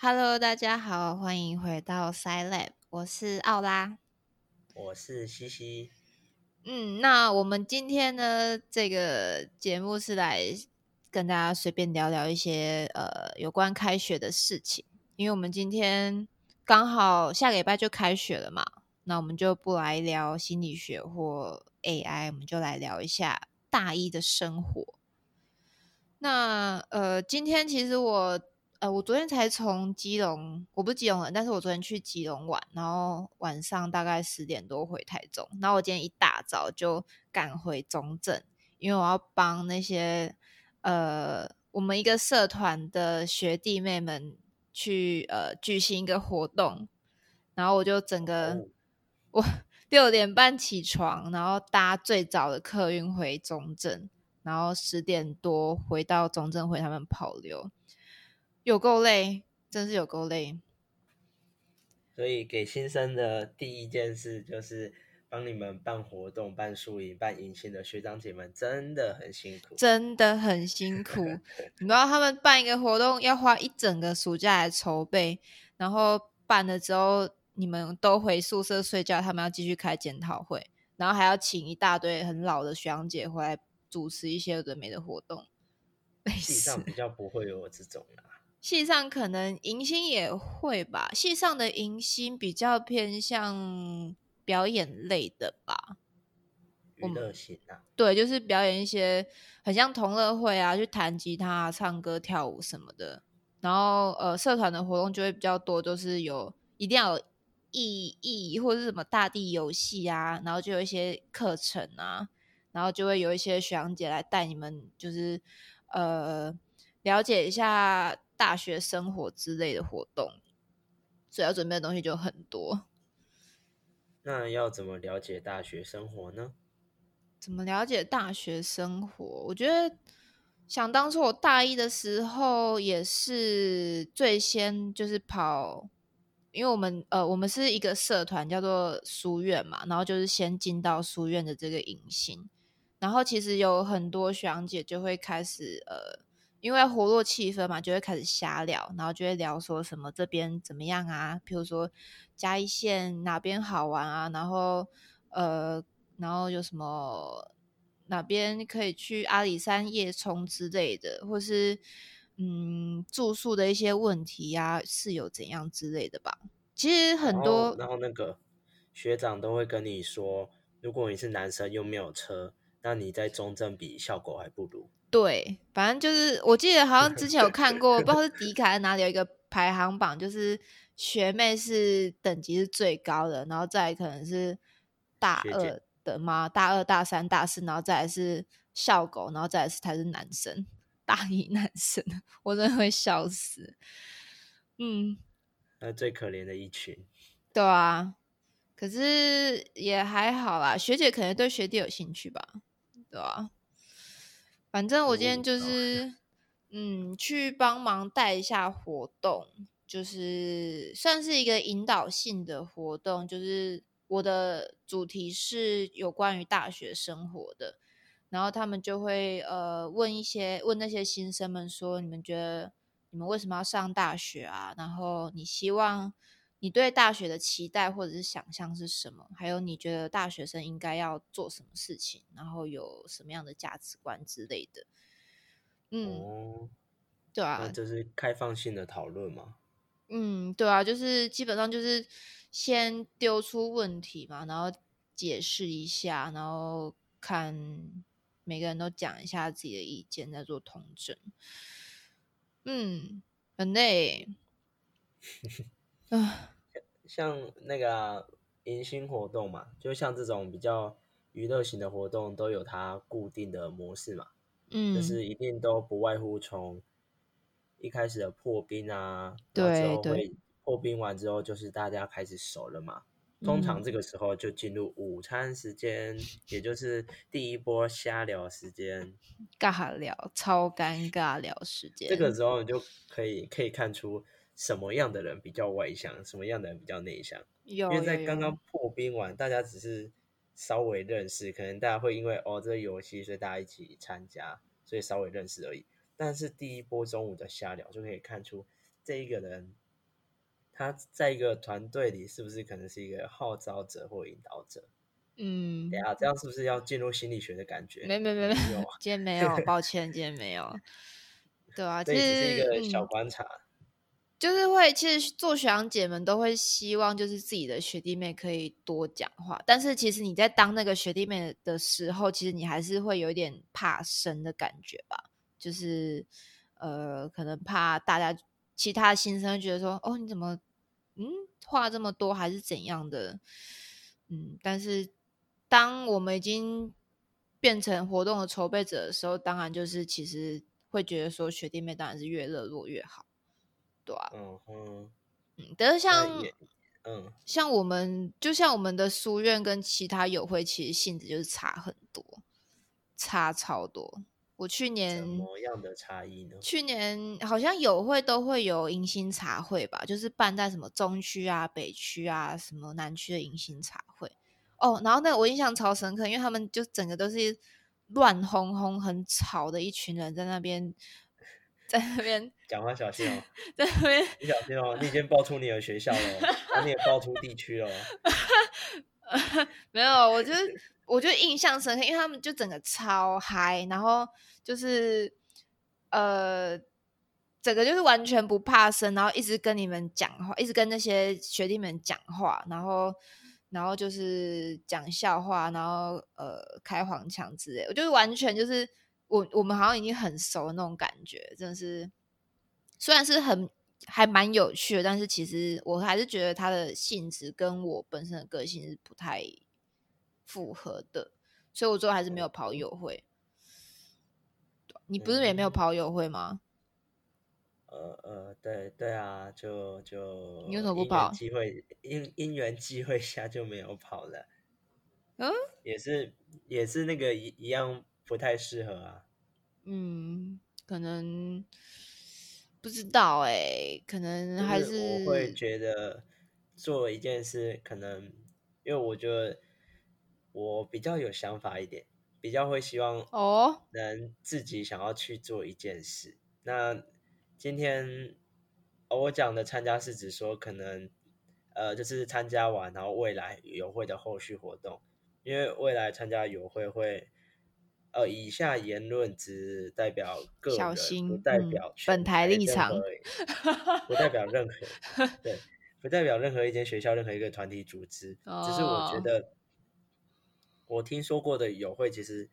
Hello，大家好，欢迎回到 Sci Lab，我是奥拉。我是西西，嗯，那我们今天呢，这个节目是来跟大家随便聊聊一些呃有关开学的事情，因为我们今天刚好下个礼拜就开学了嘛，那我们就不来聊心理学或 AI，我们就来聊一下大一的生活。那呃，今天其实我呃，我昨天才从基隆，我不是基隆人，但是我昨天去基隆玩，然后晚上大概十点多回台中，然后我今天一大早就赶回中正，因为我要帮那些呃我们一个社团的学弟妹们去呃举行一个活动，然后我就整个、哦。我 六点半起床，然后搭最早的客运回中正，然后十点多回到中正回他们跑流，有够累，真是有够累。所以给新生的第一件事就是帮你们办活动、办宿营、办迎新的学长姐们真的很辛苦。真的很辛苦。你知道他们办一个活动要花一整个暑假来筹备，然后办了之后你们都回宿舍睡觉，他们要继续开检讨会，然后还要请一大堆很老的学长姐回来主持一些有的没的活动。累死系上比较不会有这种啦，系上可能迎新也会吧，系上的迎新比较偏向表演类的吧。娱乐型啊，对，就是表演一些很像同乐会啊，去弹吉他、啊、唱歌、跳舞什么的。然后呃，社团的活动就会比较多，就是有一定要有意义或者是什么大地游戏啊，然后就有一些课程啊，然后就会有一些学长姐来带你们，就是呃了解一下大学生活之类的活动，所以要准备的东西就很多。那要怎么了解大学生活呢？怎么了解大学生活？我觉得想当初我大一的时候，也是最先就是跑，因为我们呃我们是一个社团叫做书院嘛，然后就是先进到书院的这个迎新，然后其实有很多学长姐就会开始呃，因为活络气氛嘛，就会开始瞎聊，然后就会聊说什么这边怎么样啊，比如说嘉义县哪边好玩啊，然后呃，然后有什么哪边可以去阿里山夜冲之类的，或是嗯住宿的一些问题呀、室友怎样之类的吧。其实很多然后那个学长都会跟你说，如果你是男生又没有车，那你在中正比效果还不如。对，反正就是我记得好像之前有看过，不知道是迪卡哪里有一个排行榜，就是学妹是等级是最高的，然后再来可能是大二的吗？大二、大三、大四，然后再来是校狗，然后再来是才是男生，大一男生，我真的会笑死。嗯，那最可怜的一群，对啊，可是也还好啦，学姐可能对学弟有兴趣吧，对啊。反正我今天就哦是，嗯，去帮忙带一下活动，就是算是一个引导性的活动，就是我的主题是有关于大学生活的，然后他们就会呃问一些问那些新生们说，你们觉得你们为什么要上大学啊？然后你希望你对大学的期待或者是想象是什么？还有你觉得大学生应该要做什么事情？然后有什么样的价值观之类的？嗯，哦，对啊那，这是开放性的讨论嘛？嗯，对啊，就是基本上就是先丢出问题嘛，然后解释一下，然后看每个人都讲一下自己的意见，再做统整。嗯，很累。啊，像那个啊迎新活动嘛，就像这种比较娱乐型的活动，都有它固定的模式嘛，嗯，就是一定都不外乎从一开始的破冰啊，对对破冰完之后，就是大家开始熟了嘛。通常嗯这个时候就进入午餐时间，也就是第一波瞎聊时间。尬聊，超尴尬聊时间。这个时候你就可以可以看出什么样的人比较外向，什么样的人比较内向。有，因为在有有刚刚破冰完，大家只是稍微认识，可能大家会因为哦这个游戏，所以大家一起参加，所以稍微认识而已。但是第一波中午的瞎聊就可以看出这一个人他在一个团队里是不是可能是一个号召者或引导者？嗯，等下这样是不是要进入心理学的感觉？没没没没，今天没有，抱歉，今天没有。对啊，这只是一个小观察。就是会，其实做学长姐们都会希望，就是自己的学弟妹可以多讲话。但是其实你在当那个学弟妹的时候，其实你还是会有一点怕生的感觉吧。就是呃，可能怕大家其他新生觉得说，哦，你怎么嗯话这么多，还是怎样的？嗯，但是当我们已经变成活动的筹备者的时候，当然就是其实会觉得说，学弟妹当然是越热络越好，对啊，嗯哼，嗯，但是像嗯像我们，就像我们的书院跟其他友会，其实性质就是差很多，差超多。我去年什么样的差异呢？去年好像友会都会有迎新茶会吧，就是办在什么中区啊、北区啊、什么南区的迎新茶会。哦，然后那个我印象超深刻，因为他们就整个都是乱哄哄、很吵的一群人在那边，在那边，讲话小心哦，在那边你小心哦，你已经报出你的学校了哦，然后你也报出地区了哦。没有，我就是 我就印象深刻，因为他们就整个超嗨，然后就是呃，整个就是完全不怕生，然后一直跟你们讲话，一直跟那些学弟们讲话，然后然后就是讲笑话，然后呃开黄腔之类，我就是完全就是我我们好像已经很熟的那种感觉，真的是虽然是很还蛮有趣的，但是其实我还是觉得他的性质跟我本身的个性是不太符合的，所以我最后还是没有跑友会。你不是也没有嗯。跑友会吗？呃呃，对对啊，就就你为什么不跑？机会因因缘机会下就没有跑了，嗯？也是也是那个一一样不太适合啊。嗯，可能不知道哎、可能还就是我会觉得做一件事，可能因为我觉得我比较有想法一点，比较会希望哦，能自己想要去做一件事。那今天、呃我讲的参加是指说，可能呃就是参加完，然后未来友会的后续活动，因为未来参加游会会。呃，以下言论只代表个人，小心不代嗯表全本台立场不代表任何 对，不代表任何一间学校、任何一个团体组织。只是我觉哦得，我听说过的友会其实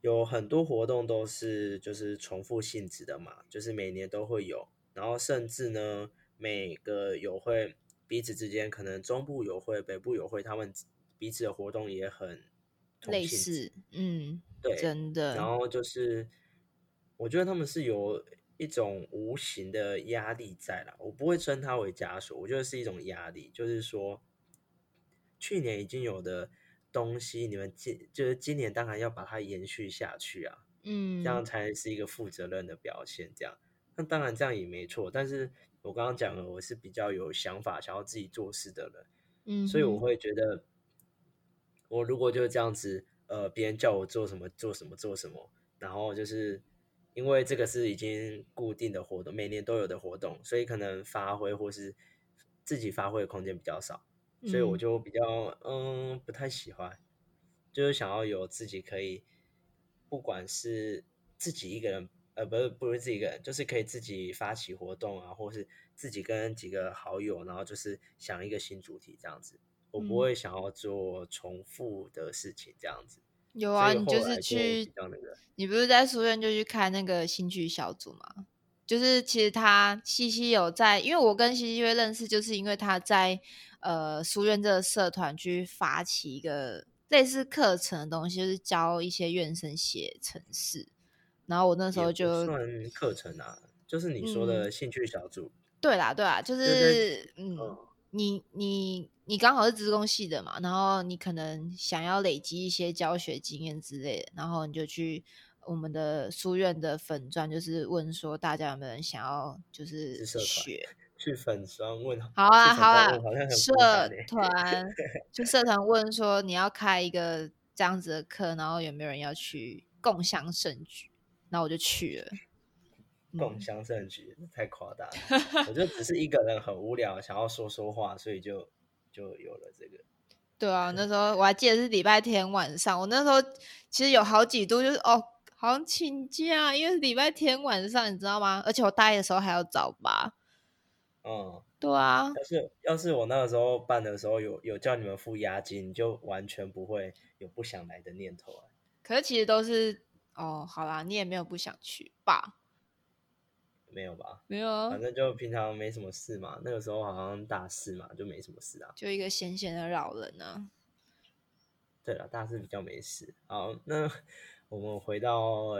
有很多活动都是就是重复性质的嘛，就是每年都会有，然后甚至呢每个友会彼此之间可能中部友会、北部友会，他们彼此的活动也很同类似，嗯，对，真的，然后就是，我觉得他们是有一种无形的压力在啦，我不会称它为枷锁，我觉得是一种压力，就是说，去年已经有的东西，你们今就是今年当然要把它延续下去啊，嗯，这样才是一个负责任的表现。这样，那当然这样也没错，但是我刚刚讲了，我是比较有想法、想要自己做事的人，嗯所以我会觉得，我如果就是这样子，呃，别人叫我做什么做什么做什么，然后就是因为这个是已经固定的活动，每年都有的活动，所以可能发挥或是自己发挥的空间比较少，所以我嗯就比较嗯不太喜欢，就是想要有自己可以，不管是自己一个人。呃，不是，不是自己一个人，就是可以自己发起活动啊，或是自己跟几个好友，然后就是想一个新主题这样子。我不嗯会想要做重复的事情这样子。有啊，你就是去你不是在书院就去开那个兴趣小组吗？就是其实他西西有在，因为我跟西西会认识，就是因为他在呃书院这个社团去发起一个类似课程的东西，就是教一些院生写程式。然后我那时候就算课程啊，就是你说的兴趣小组。对啦，对啦，就对是嗯，嗯你你你刚好是职工系的嘛，然后你可能想要累积一些教学经验之类的，然后你就去我们的书院的粉专，就是问说大家有没有人想要就是学。去粉霜问，好啊，好啊社团 就社团问说你要开一个这样子的课，然后有没有人要去共享盛举？然后我就去了。共享盛举，太夸大了。我就只是一个人很无聊，想要说说话，所以就就有了这个。对啊，那时候我还记得是礼拜天晚上，我那时候其实有好几度就是哦，好像请假，因为礼拜天晚上，你知道吗？而且我大一的时候还要早八。嗯，对啊。要是要是我那个时候办的时候有有叫你们付押金，就完全不会有不想来的念头啊。可是其实都是哦，好啦，你也没有不想去吧？没有吧？没有啊，反正就平常没什么事嘛。那个时候好像大四嘛，就没什么事啊。就一个闲闲的老人呢。对了，大四比较没事。好，那我们回到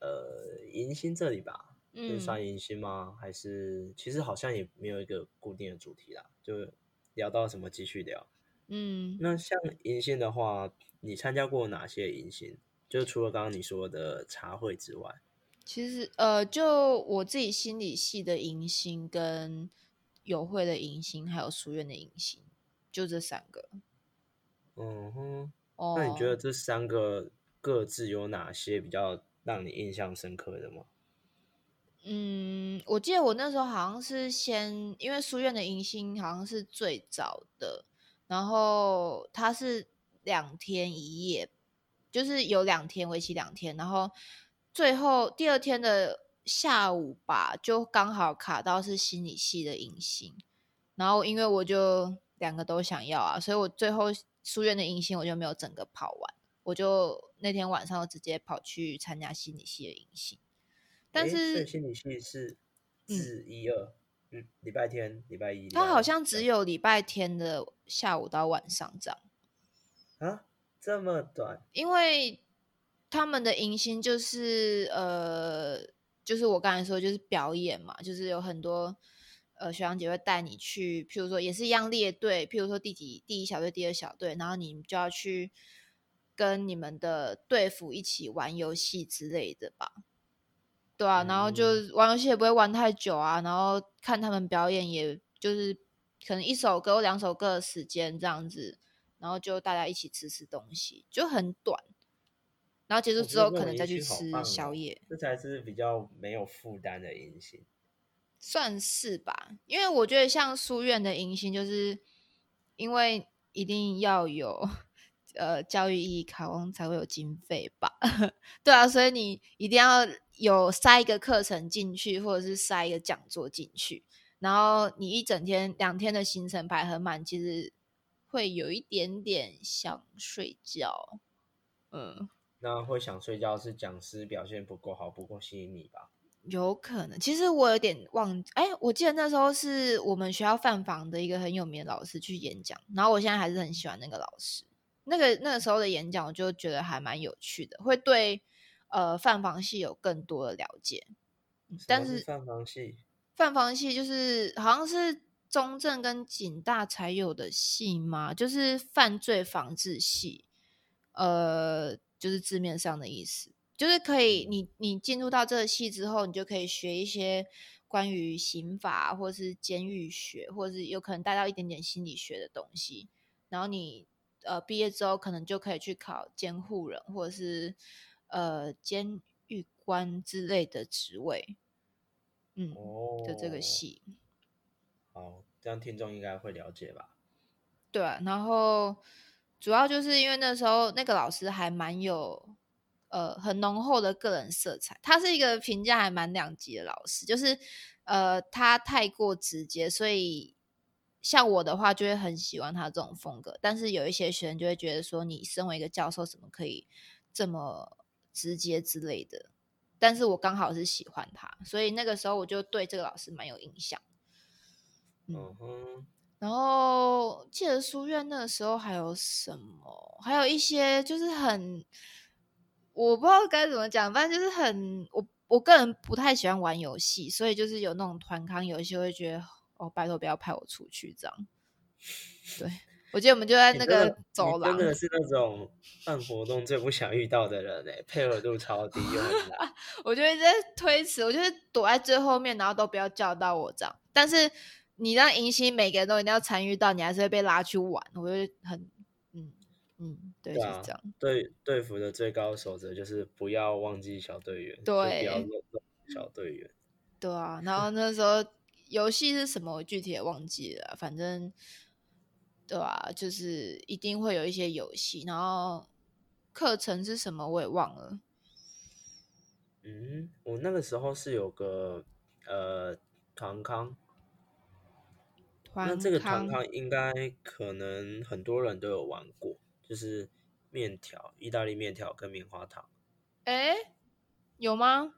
呃迎新这里吧。嗯，算迎新吗？还是其实好像也没有一个固定的主题啦，就聊到什么继续聊。嗯，那像迎新的话，你参加过哪些迎新？就除了刚刚你说的茶会之外。其实，呃，就我自己心理系的迎新、跟友会的迎新，还有书院的迎新，就这三个。嗯哼，那你觉得这三个各自有哪些比较让你印象深刻的吗？嗯，我记得我那时候好像是先，因为书院的迎新好像是最早的，然后它是两天一夜，就是有两天，为期两天，然后。最后第二天的下午吧，就刚好卡到是心理系的迎新，然后因为我就两个都想要啊，所以我最后书院的迎新我就没有整个跑完，我就那天晚上直接跑去参加心理系的迎新。但是心理系是四一二，嗯，礼拜天、礼拜一，他好像只有礼拜天的下午到晚上这样。啊，这么短？因为。他们的迎新就是呃，就是我刚才说，就是表演嘛，就是有很多呃学长姐会带你去，譬如说也是一样列队，譬如说第几第一小队、第二小队，然后你就要去跟你们的队服一起玩游戏之类的吧，对啊，然后就玩游戏也不会玩太久啊，然后看他们表演，也就是可能一首歌或两首歌的时间这样子，然后就大家一起吃吃东西，就很短。然后结束之后，可能再去吃宵夜，这才是比较没有负担的迎新，算是吧。因为我觉得像书院的迎新，就是因为一定要有呃教育意义考公才会有经费吧？对啊，所以你一定要有塞一个课程进去，或者是塞一个讲座进去，然后你一整天两天的行程排很满，其实会有一点点想睡觉，嗯。那会想睡觉是讲师表现不够好，不够吸引你吧？有可能。其实我有点忘，哎，我记得那时候是我们学校饭房的一个很有名的老师去演讲，然后我现在还是很喜欢那个老师。那个那个时候的演讲，我就觉得还蛮有趣的，会对呃饭房系有更多的了解。但是饭房系，饭房系就是好像是中正跟警大才有的系吗？就是犯罪防治系，呃。就是字面上的意思，就是可以，你你进入到这个系之后，你就可以学一些关于刑法，或是监狱学，或者是有可能带到一点点心理学的东西。然后你呃毕业之后，可能就可以去考监护人，或者是呃监狱官之类的职位。嗯，哦的这个系。好，这样听众应该会了解吧？对，然后。主要就是因为那时候那个老师还蛮有呃很浓厚的个人色彩，他是一个评价还蛮两极的老师，就是呃他太过直接，所以像我的话就会很喜欢他这种风格，但是有一些学生就会觉得说你身为一个教授怎么可以这么直接之类的，但是我刚好是喜欢他，所以那个时候我就对这个老师蛮有印象。嗯哼。然后记得书院那个时候还有什么？还有一些就是很，我不知道该怎么讲，反正就是很我我个人不太喜欢玩游戏，所以就是有那种团康游戏，会觉得哦，拜托不要派我出去这样。对，我记得我们就在那个走廊，真的是那种办活动最不想遇到的人哎，配合度超低又很难。我就一直在推辞，我就是躲在最后面，然后都不要叫到我这样，但是。你让迎新每个人都一定要参与到，你还是会被拉去玩，我觉得很，嗯嗯，对，就是这样。对队服的最高守则就是不要忘记小队员，对，不要漏小队员。对啊，然后 那时候游戏是什么，我具体也忘记了，反正对啊，就是一定会有一些游戏，然后课程是什么我也忘了。嗯，我那个时候是有个呃团康，那这个团康应该可能很多人都有玩过，就是面条，意大利面条跟棉花糖。哎，有吗？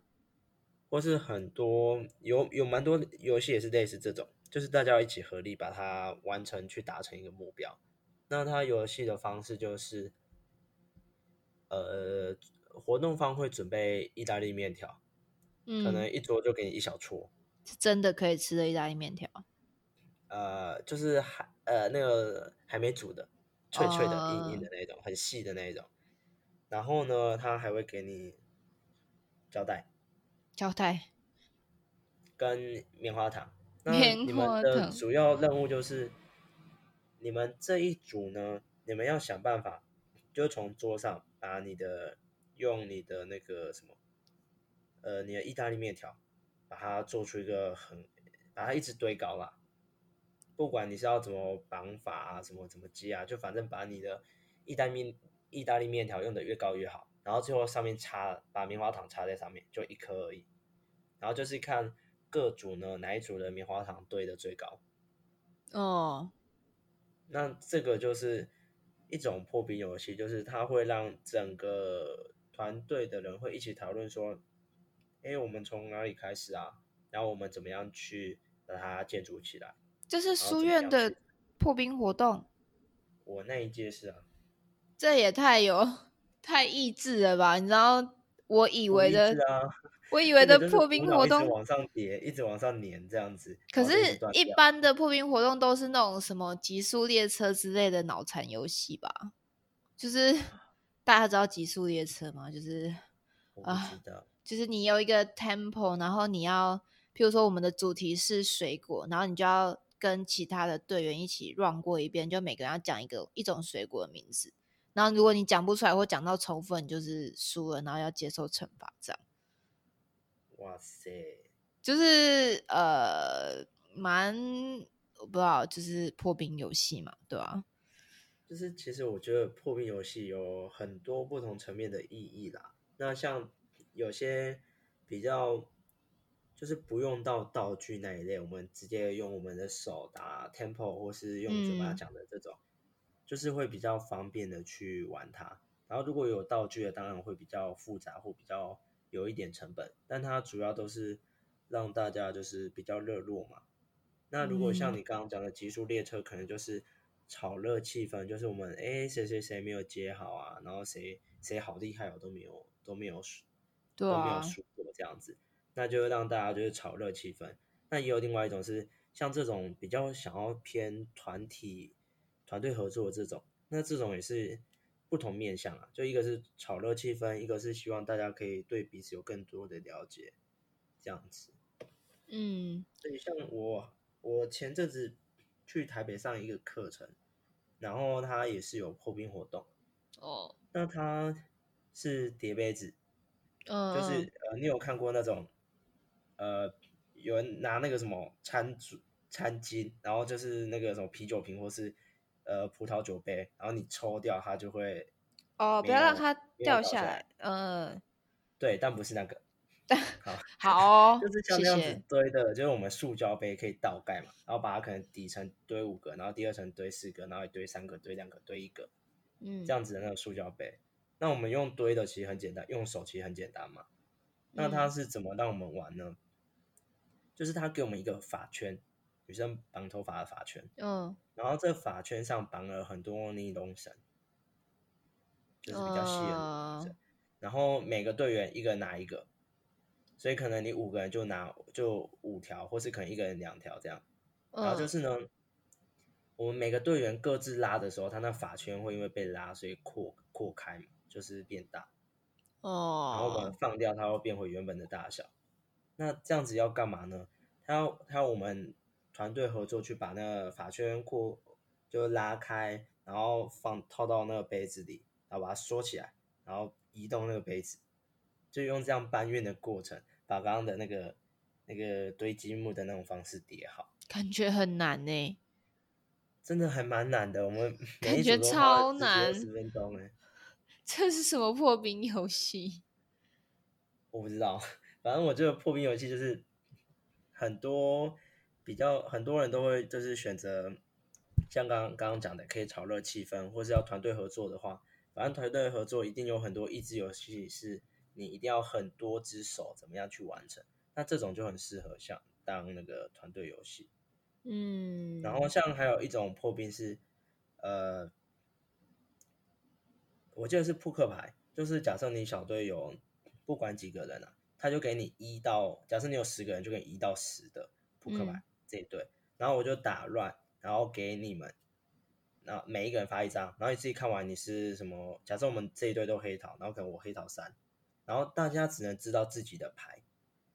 或是很多有有蛮多游戏也是类似这种，就是大家一起合力把它完成，去达成一个目标。那它游戏的方式就是，呃。活动方会准备意大利面条，可能一桌就给你一小撮，是真的可以吃的意大利面条。呃，就是还呃那个还没煮的，脆脆的、硬硬的那种，很细的那种。然后呢，他还会给你胶带，胶带跟棉花糖。那你们的主要任务就是，你们这一组呢，你们要想办法，就从桌上把你的。用你的那个什么，呃，你的意大利面条，把它做出一个很，把它一直堆高啦。不管你是要怎么绑法啊，什么怎么接啊，就反正把你的意大利面意大利面条用的越高越好。然后最后上面插把棉花糖插在上面，就一颗而已。然后就是看各组呢哪一组的棉花糖堆的最高。哦，那这个就是一种破冰游戏，就是它会让整个。团队的人会一起讨论说：“哎，我们从哪里开始啊？然后我们怎么样去把它建筑起来？”这是书院的破冰活动。我那一届是啊。这也太有太意志了吧？你知道，我以为的，我以为的破冰活动往上叠，一直往上粘这样子。可是，一般的破冰活动都是那种什么极速列车之类的脑残游戏吧？就是。大家知道极速列车吗？就是啊，就是你有一个 temple，然后你要，譬如说我们的主题是水果，然后你就要跟其他的队员一起 run 过一遍，就每个人要讲一个一种水果的名字，然后如果你讲不出来或讲到重复，你就是输了，然后要接受惩罚这样。哇塞，就是呃，蛮我不知道，就是破冰游戏嘛，对吧？就是其实我觉得破冰游戏有很多不同层面的意义啦。那像有些比较就是不用到道具那一类，我们直接用我们的手打 tempo 或是用嘴巴讲的这种，就是会比较方便的去玩它。然后如果有道具的，当然会比较复杂或比较有一点成本，但它主要都是让大家就是比较热络嘛。那如果像你刚刚讲的极速列车，可能就是。炒热气氛，就是我们哎谁谁谁没有接好啊，然后谁谁好厉害哦都没有都没有输，都没有输过这样子，那就让大家就是炒热气氛。那也有另外一种是像这种比较想要偏团体团队合作的这种，那这种也是不同面向啊，就一个是炒热气氛，一个是希望大家可以对彼此有更多的了解，这样子。嗯，所以像我我前阵子。去台北上一个课程，然后他也是有破冰活动哦。那他是叠杯子，嗯，就是呃，你有看过那种呃，有人拿那个什么餐桌餐巾，然后就是那个什么啤酒瓶或是呃葡萄酒杯，然后你抽掉它就会哦，不要让它掉下来，嗯，对，但不是那个。好，好，就是像这样子堆的，就是我们塑胶杯可以倒盖嘛，然后把它可能底层堆五个，然后第二层堆四个，然后堆三个，堆两个，堆一个，嗯，这样子的那个塑胶杯。那我们用堆的其实很简单，用手其实很简单嘛。那它是怎么让我们玩呢？就是他给我们一个发圈，女生绑头发的发圈，嗯，然后这发圈上绑了很多尼龙绳，就是比较细的，然后每个队员一个拿一个。所以可能你五个人就拿就五条，或是可能一个人两条这样。然后就是呢，我们每个队员各自拉的时候，他那发圈会因为被拉，所以扩扩开嘛，就是变大。哦。然后我们放掉，它会变回原本的大小。那这样子要干嘛呢？他要他要我们团队合作去把那个法圈扩就拉开，然后放套到那个杯子里，然后把它缩起来，然后移动那个杯子。就用这样搬运的过程，把刚刚的那个那个堆积木的那种方式叠好，感觉很难呢。真的还蛮难的。我们 感觉超难，十分钟哎。这是什么破冰游戏？我不知道，反正我这个破冰游戏就是很多比较很多人都会就是选择像刚刚刚刚讲的，可以炒热气氛，或是要团队合作的话，反正团队合作一定有很多益智游戏，是你一定要很多只手怎么样去完成。那这种就很适合像当那个团队游戏。嗯，然后像还有一种破冰是，呃，我记得是扑克牌，就是假设你小队有不管几个人啊，他就给你一到，假设你有十个人，就给你一到十的扑克牌这一对，然后我就打乱，然后给你们，然后每一个人发一张，然后你自己看完你是什么，假设我们这一队都黑桃，然后可能我黑桃三，然后大家只能知道自己的牌，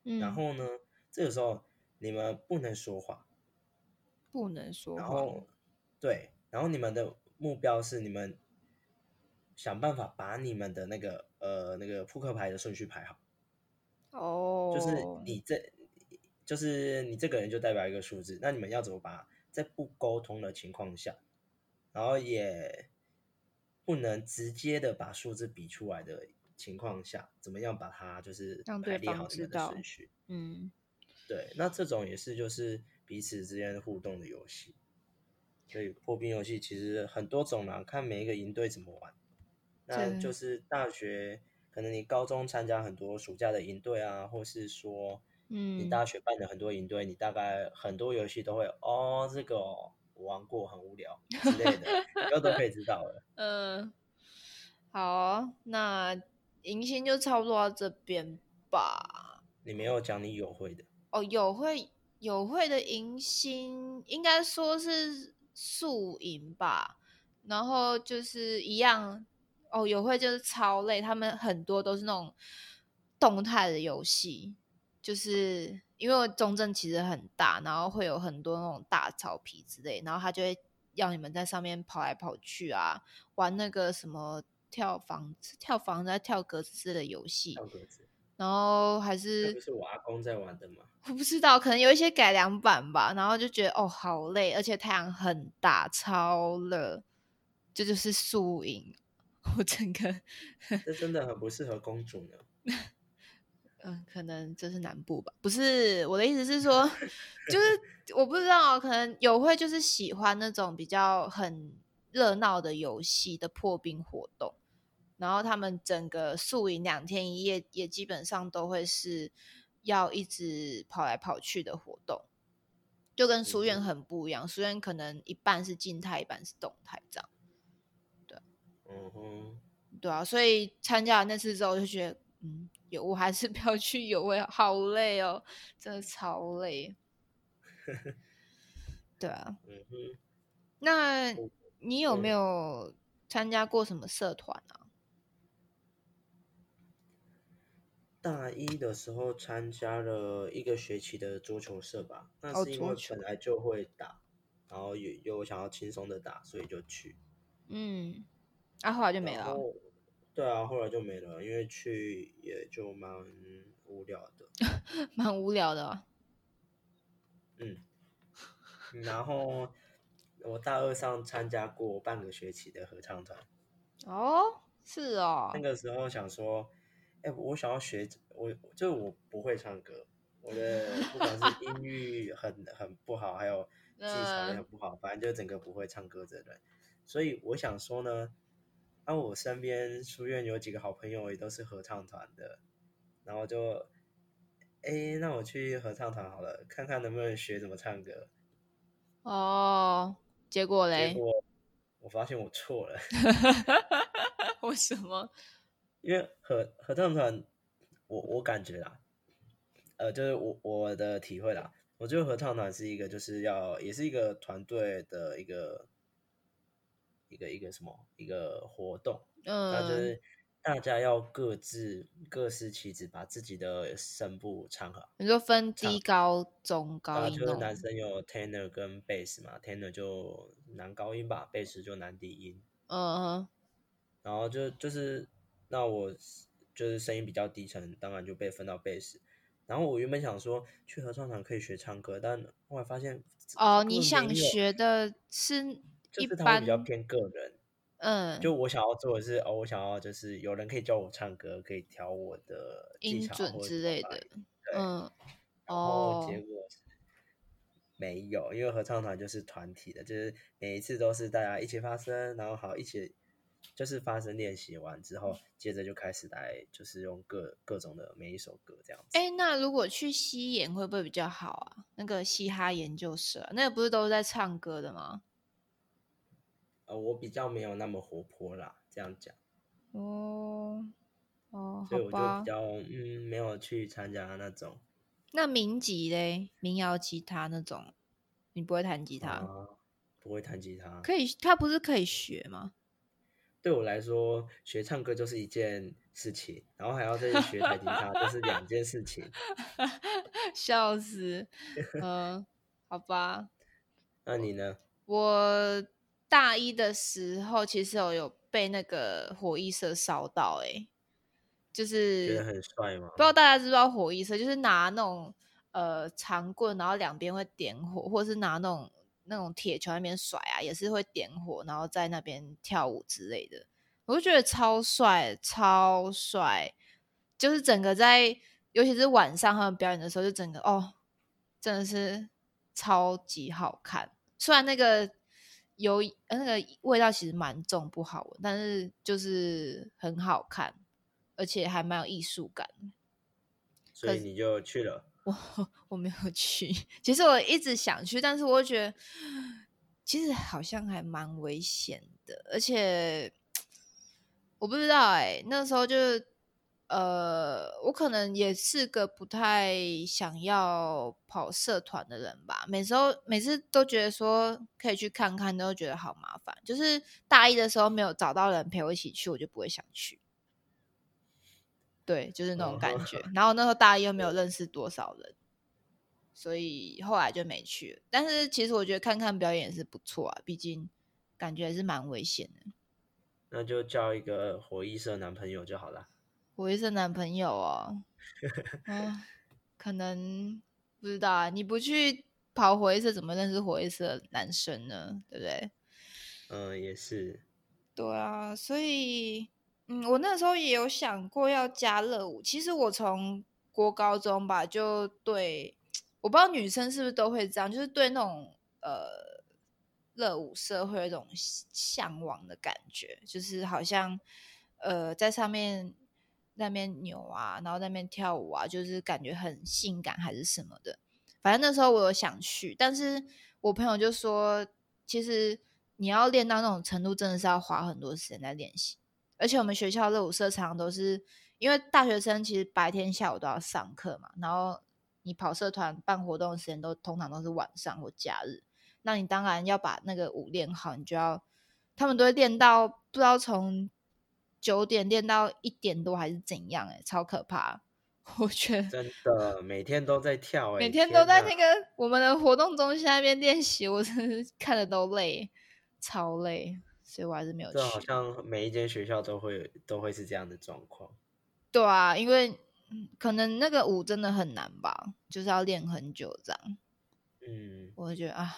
然后呢，这个时候你们不能说话。不能说。然后，对，然后你们的目标是你们想办法把你们的那个呃那个扑克牌的顺序排好。哦。就是你这，就是你这个人就代表一个数字，那你们要怎么把在不沟通的情况下，然后也不能直接的把数字比出来的情况下，怎么样把它就是排列好你们的顺序？嗯，对，那这种也是就是。彼此之间互动的游戏，所以破冰游戏其实很多种啦，看每一个营队怎么玩。那就是大学，可能你高中参加很多暑假的营队啊，或是说，嗯，你大学办的很多营队，你大概很多游戏都会哦，这个我玩过很无聊 之类的，以后都可以知道了。嗯，好，那迎新就差不多到这边吧。你没有讲你有会的哦，有会。有会的迎新应该说是宿营吧，然后就是一样哦。友会就是超累，他们很多都是那种动态的游戏，就是因为中正其实很大，然后会有很多那种大草皮之类，然后他就会要你们在上面跑来跑去啊，玩那个什么跳房子、跳房子、跳格子的游戏。跳格子。然后还是不是我阿公在玩的吗？我不知道，可能有一些改良版吧。然后就觉得哦，好累，而且太阳很大，超热。这就是宿营，我整个这真的很不适合公主呢。嗯，可能这是南部吧？不是，我的意思是说，就是 我不知道，可能有会就是喜欢那种比较很热闹的游戏的破冰活动。然后他们整个宿营两天一夜，也基本上都会是要一直跑来跑去的活动，就跟书院很不一样。书院可能一半是静态，一半是动态，这样。哼，对啊。所以参加了那次之后，就觉得，嗯，有我还是 不要去有味，好累哦，真的超累。对啊，嗯哼。那你有没有参加过什么社团啊？大一的时候参加了一个学期的桌球社吧，那是因为本来就会打，然后有有想要轻松的打，所以就去。嗯，啊，后来就没了。对啊，后来就没了，因为去也就蛮无聊的。蛮无聊的。嗯。然后我大二上参加过半个学期的合唱团。哦，是哦。那个时候想说。哎，我想要学，我就我不会唱歌，我的不管是音域很很不好，还有技巧也很不好，反正就整个不会唱歌的人。所以我想说呢，啊，我身边书院有几个好朋友也都是合唱团的，然后就，哎，那我去合唱团好了，看看能不能学怎么唱歌。哦，结果嘞？结果我发现我错了。为什么？因为合合唱团，我我感觉啦，呃，就是我我的体会啦，我觉得合唱团是一个就是要也是一个团队的一个一个一个什么一个活动，嗯，那就是大家要各自各司其职，把自己的声部唱好。你说分低高中高音，就是男生有 tenor 跟 bass 嘛，tenor 就男高音吧，bass 就男低音，嗯嗯，然后就就是。那我就是声音比较低沉，当然就被分到 bass。然后我原本想说去合唱团可以学唱歌，但后来发现哦，你想学的是一就是他会比较，偏个人。嗯，就我想要做的是，哦，我想要就是有人可以教我唱歌，可以调我的技音巧准之类的，对，嗯，然后结哦，果是没有，因为合唱团就是团体的，就是每一次都是大家一起发声，然后好一起就是发声练习完之后，接着就开始来就是用各各种的每一首歌这样子。哎，那如果去西演会不会比较好啊？那个嘻哈研究社啊，那个不是都是在唱歌的吗？呃，我比较没有那么活泼啦，这样讲，哦，哦，所以我就比。较嗯没有去参加那种那民级嘞，民谣吉他那种，你不会弹吉他？啊，不会弹吉他。可以，他不是可以学吗？对我来说，学唱歌就是一件事情，然后还要再去学弹吉他，这是两件事情。笑死，嗯，好吧。那你呢？我大一的时候其实我有被那个火翼社烧到、欸，就是觉得很帅吗不知道大家知不知道火翼社，就是拿那种呃长棍，然后两边会点火，或者是拿那种那种铁球那边甩啊，也是会点火，然后在那边跳舞之类的。我就觉得超帅，超帅，就是整个在，尤其是晚上他们表演的时候，就整个哦，真的是超级好看。虽然那个油呃那个味道其实蛮重，不好闻，但是就是很好看，而且还蛮有艺术感。所以你就去了。我 我没有去，其实我一直想去，但是我觉得其实好像还蛮危险的，而且 我不知道哎、那时候就是呃，我可能也是个不太想要跑社团的人吧。每时候每次都觉得说可以去看看，都觉得好麻烦。就是大一的时候没有找到人陪我一起去，我就不会想去。对，就是那种感觉。然后那时候大一又没有认识多少人，所以后来就没去了。但是其实我觉得看看表演也是不错啊，毕竟感觉还是蛮危险的。那就交一个火医社男朋友就好了。我也是男朋友哦，啊，可能不知道啊。你不去跑火一社，怎么认识火一社的男生呢？对不对？嗯，也是。对啊，所以，嗯，我那时候也有想过要加热舞。其实我从国高中吧，就对，我不知道女生是不是都会这样，就是对那种呃热舞社会有一种向往的感觉，就是好像呃在上面在那边扭啊，然后在那边跳舞啊，就是感觉很性感还是什么的。反正那时候我有想去，但是我朋友就说，其实你要练到那种程度，真的是要花很多时间在练习。而且我们学校的舞社常常都是因为大学生其实白天下午都要上课嘛，然后你跑社团办活动的时间都通常都是晚上或假日，那你当然要把那个舞练好，你就要他们都会练到不知道从九点练到一点多还是怎样、欸，哎，超可怕。我觉得真的每天都在跳、欸，每天都在那个我们的活动中心那边练习，我真是看着都累，超累，所以我还是没有这好。像每一间学校都会都会是这样的状况。对啊，因为嗯可能那个舞真的很难吧，就是要练很久这样。嗯，我就觉得啊，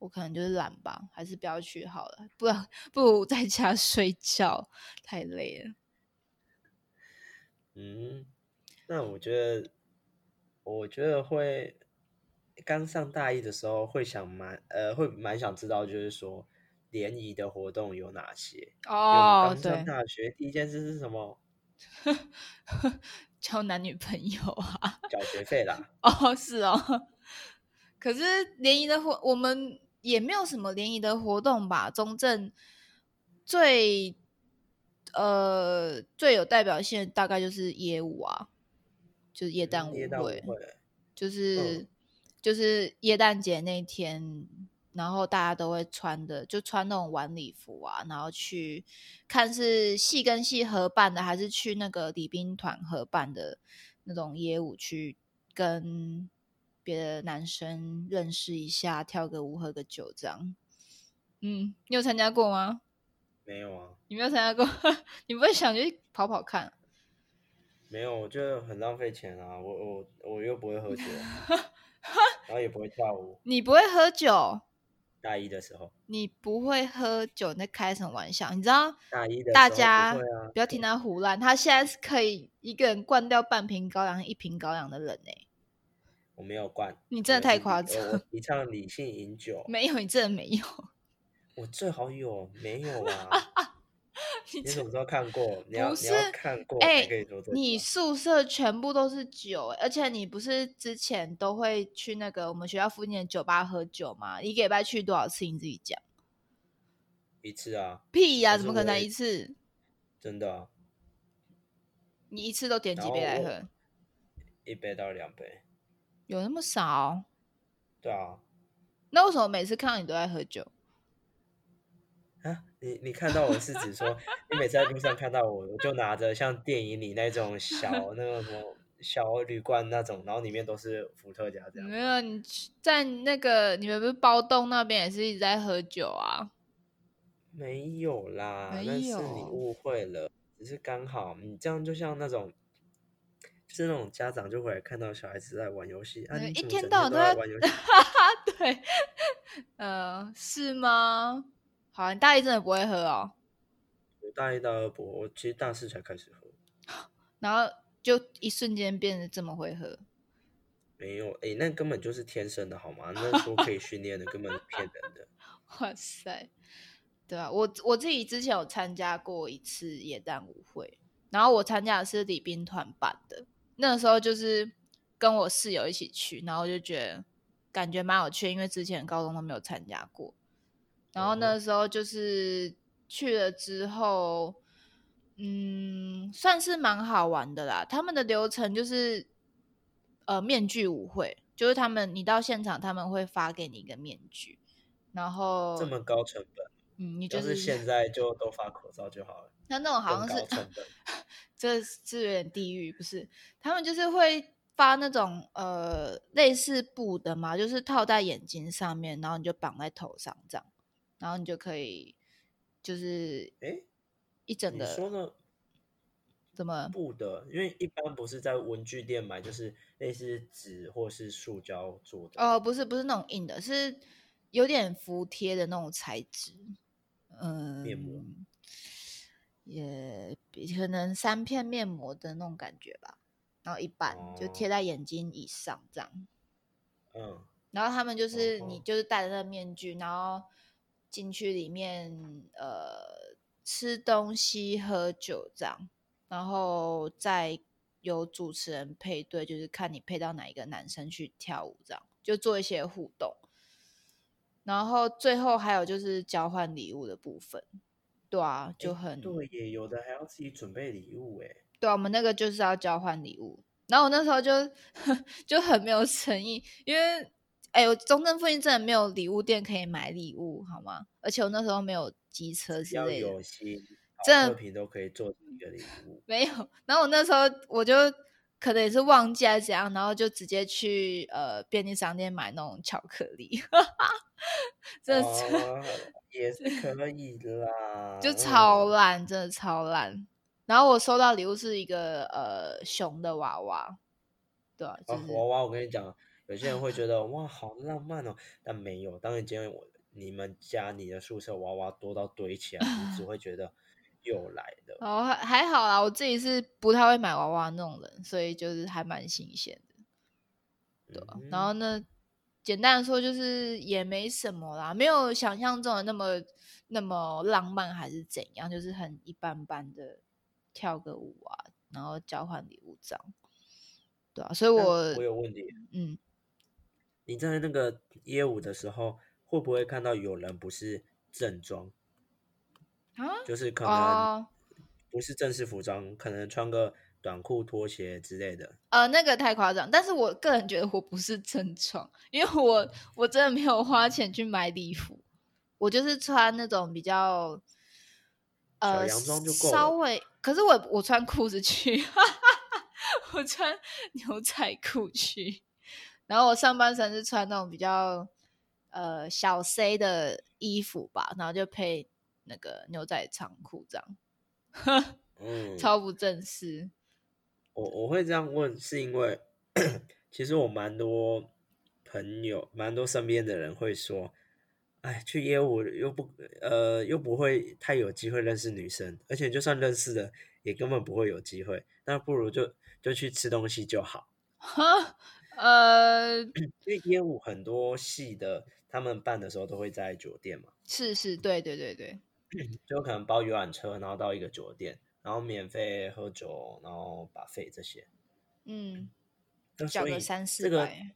我可能就是懒吧，还是不要去好了，不然不如在家 睡觉，太累了。嗯，那我觉得，我觉得会刚上大一的时候会想蛮呃会蛮想知道，就是说联谊的活动有哪些？哦们，刚上，大学第一件事是什么？交男女朋友啊。缴学费啦。哦，是哦。可是联谊的活，我们也没有什么联谊的活动吧？中正最呃最有代表性的大概就是耶舞啊，就是耶诞舞会，就是、就是耶诞节那天，然后大家都会穿的，就穿那种晚礼服啊，然后去看是系跟系合办的，还是去那个礼宾团合办的那种耶舞，去跟别的男生认识一下，跳个舞，喝个酒这样。嗯，你有参加过吗？没有啊，你没有参加过，你不会想去跑跑看？没有，我觉得很浪费钱啊！我我我又不会喝酒，然后也不会跳舞。你不会喝酒？大一的时候，你不会喝酒，你在开什么玩笑？你知道大一的大家不要听他胡乱，他现在是可以一个人灌掉半瓶高粱、一瓶高粱的人呢、我没有灌，你真的太夸张提倡理性饮酒。没有，你真的没有。我最好有，没有啊？你什么时候看过？你要不你要是看过哎你宿舍全部都是酒、欸，而且你不是之前都会去那个我们学校附近的酒吧喝酒吗？一个礼拜去多少次？你自己讲。一次啊，屁呀、怎么可能一次？真的啊，你一次都点几杯来喝？一杯到两杯。有那么少？对啊，那为什么每次看到你都在喝酒？啊，你你看到我是指说，你每次在路上看到我，我就拿着像电影里那种小那个什么小铝罐那种，然后里面都是伏特加这样。没有，你在那个你们不是包栋那边也是一直在喝酒啊？没有啦，没那是你有误会了，只是刚好你这样就像那种，就是那种家长就会看到小孩子在玩游戏，啊，你怎么整天到晚都在玩游 戏？对，呃，是吗？好，你大一真的不会喝哦，我大一、大二不，我其实大四才开始喝。然后就一瞬间变得这么会喝。没有，诶，那根本就是天生的好吗？那说可以训练的，根本是骗人的。哇塞，对啊，我我自己之前有参加过一次野战舞会，然后我参加的是礼宾团办的，那时候就是跟我室友一起去，然后就觉得感觉蛮有趣，因为之前高中都没有参加过，然后那时候就是去了之后，嗯，算是蛮好玩的啦。他们的流程就是呃面具舞会，就是他们你到现场他们会发给你一个面具。然后这么高成本，嗯，你就要是现在就都发口罩就好了。那那种好像是 这是有点地狱，不是？他们就是会发那种呃类似布的嘛，就是套在眼睛上面，然后你就绑在头上这样，然后你就可以就是哎，一整个说的怎么布的，因为一般不是在文具店买，就是类似纸或是塑胶做的。哦，不是不是那种硬的，是有点服帖的那种材质，嗯，面膜也可能三片面膜的那种感觉吧，然后一半就贴哦。在眼睛以上这样，嗯，然后他们就是你哦就是戴着那个面具，然后进去里面呃吃东西喝酒这样，然后再有主持人配对，就是看你配到哪一个男生去跳舞这样，就做一些互动。然后最后还有就是交换礼物的部分，对啊，就诶很对耶，有的还要自己准备礼物诶。对啊，我们那个就是要交换礼物，然后我那时候就 就很没有诚意，因为哎，我中正附近真的没有礼物店可以买礼物，好吗？而且我那时候没有机车之要类的，有心，真的品都可以做成一个礼物。没有。然后我那时候我就可能也是忘记还是怎样，然后就直接去呃便利商店买那种巧克力，真的是、哦，也是可以啦，就超嗯烂，真的超烂。然后我收到礼物是一个呃熊的娃娃，对啊，娃娃，我跟你讲，有些人会觉得 哇，好浪漫哦，但没有。当你今天我你们家你的宿舍娃娃多到堆起来，你只会觉得又来了。哦，还还好啦，我自己是不太会买娃娃那种人，所以就是还蛮新鲜的。对啊、嗯然后呢，简单的说就是也没什么啦，没有想象中的那么那么浪漫还是怎样，就是很一般般的跳个舞啊，然后交换礼物这样。对啊，所以我我有问题，嗯，你在那个耶舞的时候，会不会看到有人不是正装，啊，就是可能哦，不是正式服装，可能穿个短裤、拖鞋之类的？呃，那个太夸张，但是我个人觉得我不是正装，因为我我真的没有花钱去买礼服，我就是穿那种比较呃洋装就够了。稍微，可是我我穿裤子去，我穿牛仔裤去，然后我上半身是穿那种比较呃小 C 的衣服吧，然后就配那个牛仔长裤这样，嗯，超不正式。我我会这样问，是因为其实我蛮多朋友，蛮多身边的人会说，哎，去业务又不呃又不会太有机会认识女生，而且就算认识了，也根本不会有机会，那不如就就去吃东西就好。哈，呃，因为业务很多系的，他们办的时候都会在酒店嘛，是是，对对对对，就可能包游览车，然后到一个酒店，然后免费喝酒，然后把费这些。嗯，那所以缴个三四百，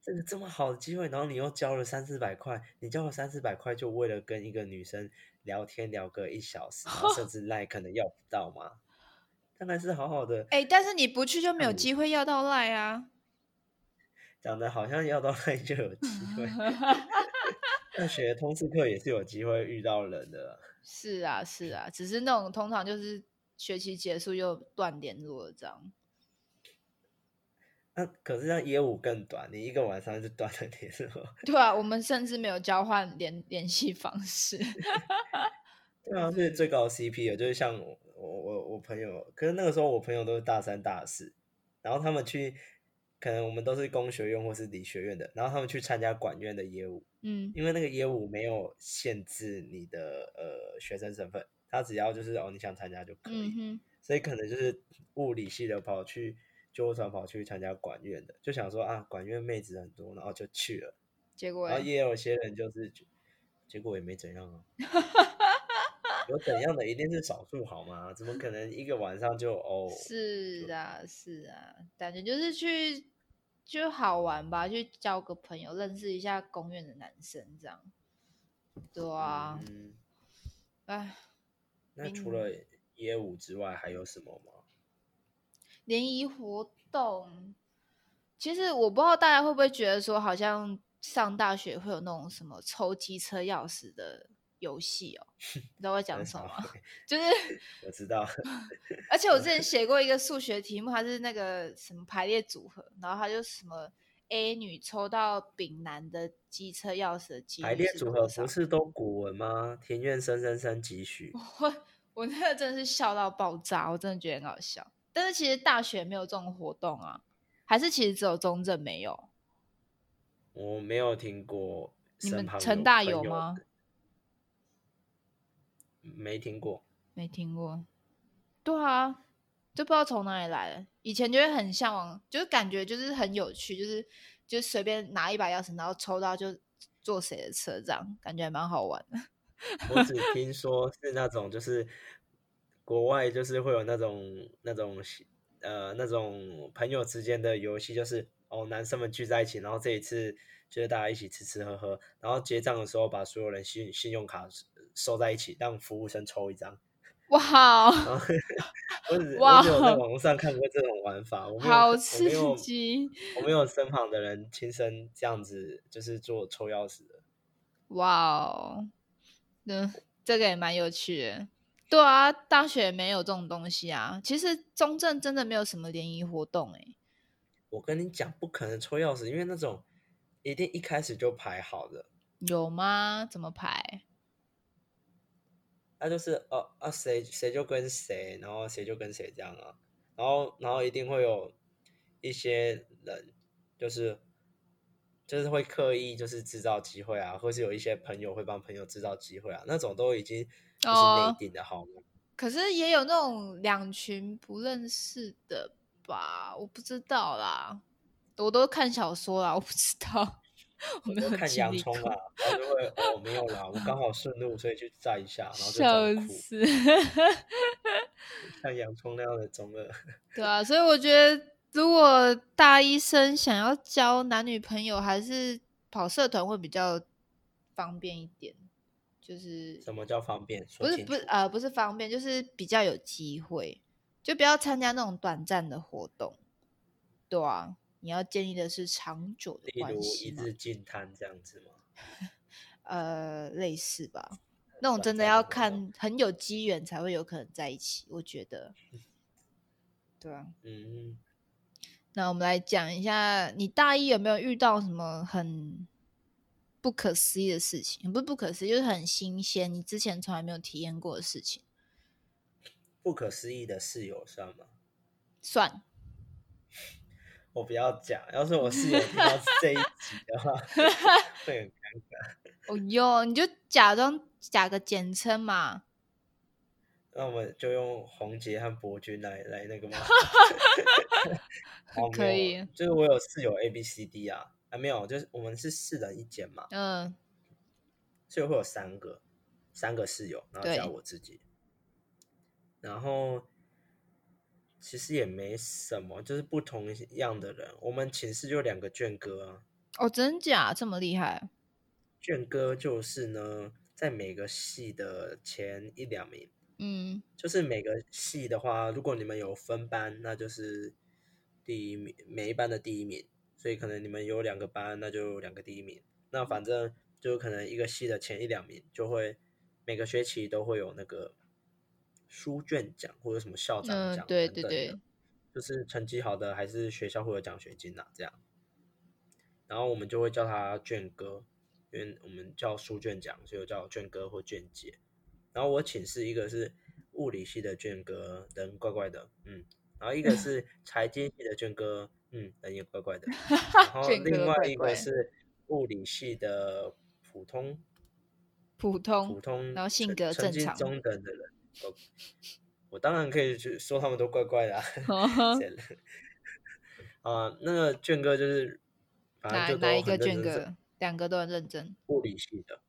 这个这么好的机会，然后你又交了三四百块，你交了三四百块，就为了跟一个女生聊天聊个一小时，甚 至赖可能要不到吗？当然是好好的，哎、但是你不去就没有机会要到赖啊。讲的好像要到赖就有机会。大学通识课也是有机会遇到人的，是啊，是啊，只是那种通常就是学期结束又断联络了这样。那、可是让业务更短，你一个晚上就断了联络。对啊，我们甚至没有交换联联系方式。对啊，是最高 CP 的，就是像我我我我朋友，可是那个时候我朋友都是大三大四，然后他们去，可能我们都是工学院或是理学院的，然后他们去参加管院的业务，嗯，因为那个业务没有限制你的呃学生身份，他只要就是哦你想参加就可以，嗯，所以可能就是物理系的跑去救护团跑去参加管院的，就想说啊管院妹子很多，然后就去了，结果欸然后也有些人就是，结果也没怎样啊。有怎样的一定是少数好吗？怎么可能一个晚上就哦？是啊，是啊，感觉就是去就好玩吧，去交个朋友，认识一下公园的男生这样。对啊，嗯，哎、那除了业务之外还有什么吗？联谊活动，其实我不知道大家会不会觉得说，好像上大学会有那种什么抽机车钥匙的游戏哦，你知道我在讲什么吗？就是，我知道，而且我之前写过一个数学题目，它是那个什么排列组合，然后它就什么 A 女抽到丙男的机车钥匙的几率排列组合不是都古文吗？庭院深深深几许？我我那个真的是笑到爆炸，我真的觉得很好笑。但是其实大学没有这种活动啊，还是其实只有中正没有？我没有听过。你们成大有吗？没听过。没听过。对啊，就不知道从哪里来的。以前就会很向往，就是感觉就是很有趣，就是就随便拿一把钥匙，然后抽到就坐谁的车，这样感觉还蛮好玩的。我只听说是那种，就是国外就是会有那种那种呃那种朋友之间的游戏，就是哦男生们聚在一起，然后这一次就是大家一起吃吃喝喝，然后结账的时候把所有人信信用卡收在一起，让服务生抽一张。哇哦，我只哇 我只有在网络上看过这种玩法，我没有我好刺激！我没有身旁的人亲身这样子就是做抽钥匙的。哇哦，嗯，这个也蛮有趣的。对啊，大学没有这种东西啊。其实中正真的没有什么联谊活动诶、我跟你讲，不可能抽钥匙，因为那种一定一开始就排好的。有吗？怎么排？那就是呃啊谁谁就跟谁，然后谁就跟谁这样啊，然后然后一定会有一些人就是就是会刻意就是制造机会啊，或是有一些朋友会帮朋友制造机会啊，那种都已经就是哦内定的好吗？可是也有那种两群不认识的吧？我不知道啦，我都看小说啦，我不知道，我没有看洋葱啊，然后就会哦没有啦，我刚好顺路，所以去载一下，然后就笑死。像洋葱那样的中二。对啊，所以我觉得，如果大一生想要交男女朋友，还是跑社团会比较方便一点。就是什么叫方便？不是。不是呃不是方便，就是比较有机会，就不要参加那种短暂的活动。对啊，你要建立的是长久的关系嘛。一日进摊这样子吗？呃，类似吧。那种真的要看很有机缘才会有可能在一起，我觉得。对啊，嗯，那我们来讲一下，你大一有没有遇到什么很不可思议的事情？不是不可思议，就是很新鲜，你之前从来没有体验过的事情。不可思议的室友算吗？算，我不要讲，要是我室友听到这一集的话，会很尴尬。哦哟，你就假装假个简称嘛。那我们就用红杰和博君来来那个吗？可以。就是我有室友 A、B、C、D 啊，啊没有，就是我们是四人一间嘛。嗯。所以会有三个，三个室友，然后加我自己。然后其实也没什么，就是不同样的人。我们寝室就两个卷哥啊。哦，真假这么厉害？卷哥就是呢，在每个系的前一两名。嗯，就是每个系的话，如果你们有分班，那就是第一名，每一班的第一名。所以可能你们有两个班，那就两个第一名。那反正就可能一个系的前一两名，就会每个学期都会有那个书卷奖或者什么校长奖对对对，就是成绩好的还是学校会有奖学金呐，这样。然后我们就会叫他卷哥，因为我们叫书卷奖，所以叫卷哥或卷姐。然后我寝室一个是物理系的卷哥，人怪怪的，嗯，然后一个是 财经系的卷哥，嗯，人也怪怪的，然后另外一个是物理系的普通，普通，普通，然后性格正常，中等的人，我当然可以去说他们都怪怪的，啊，那个卷哥就是，哪哪一个卷哥？两个都很认真，物理系的。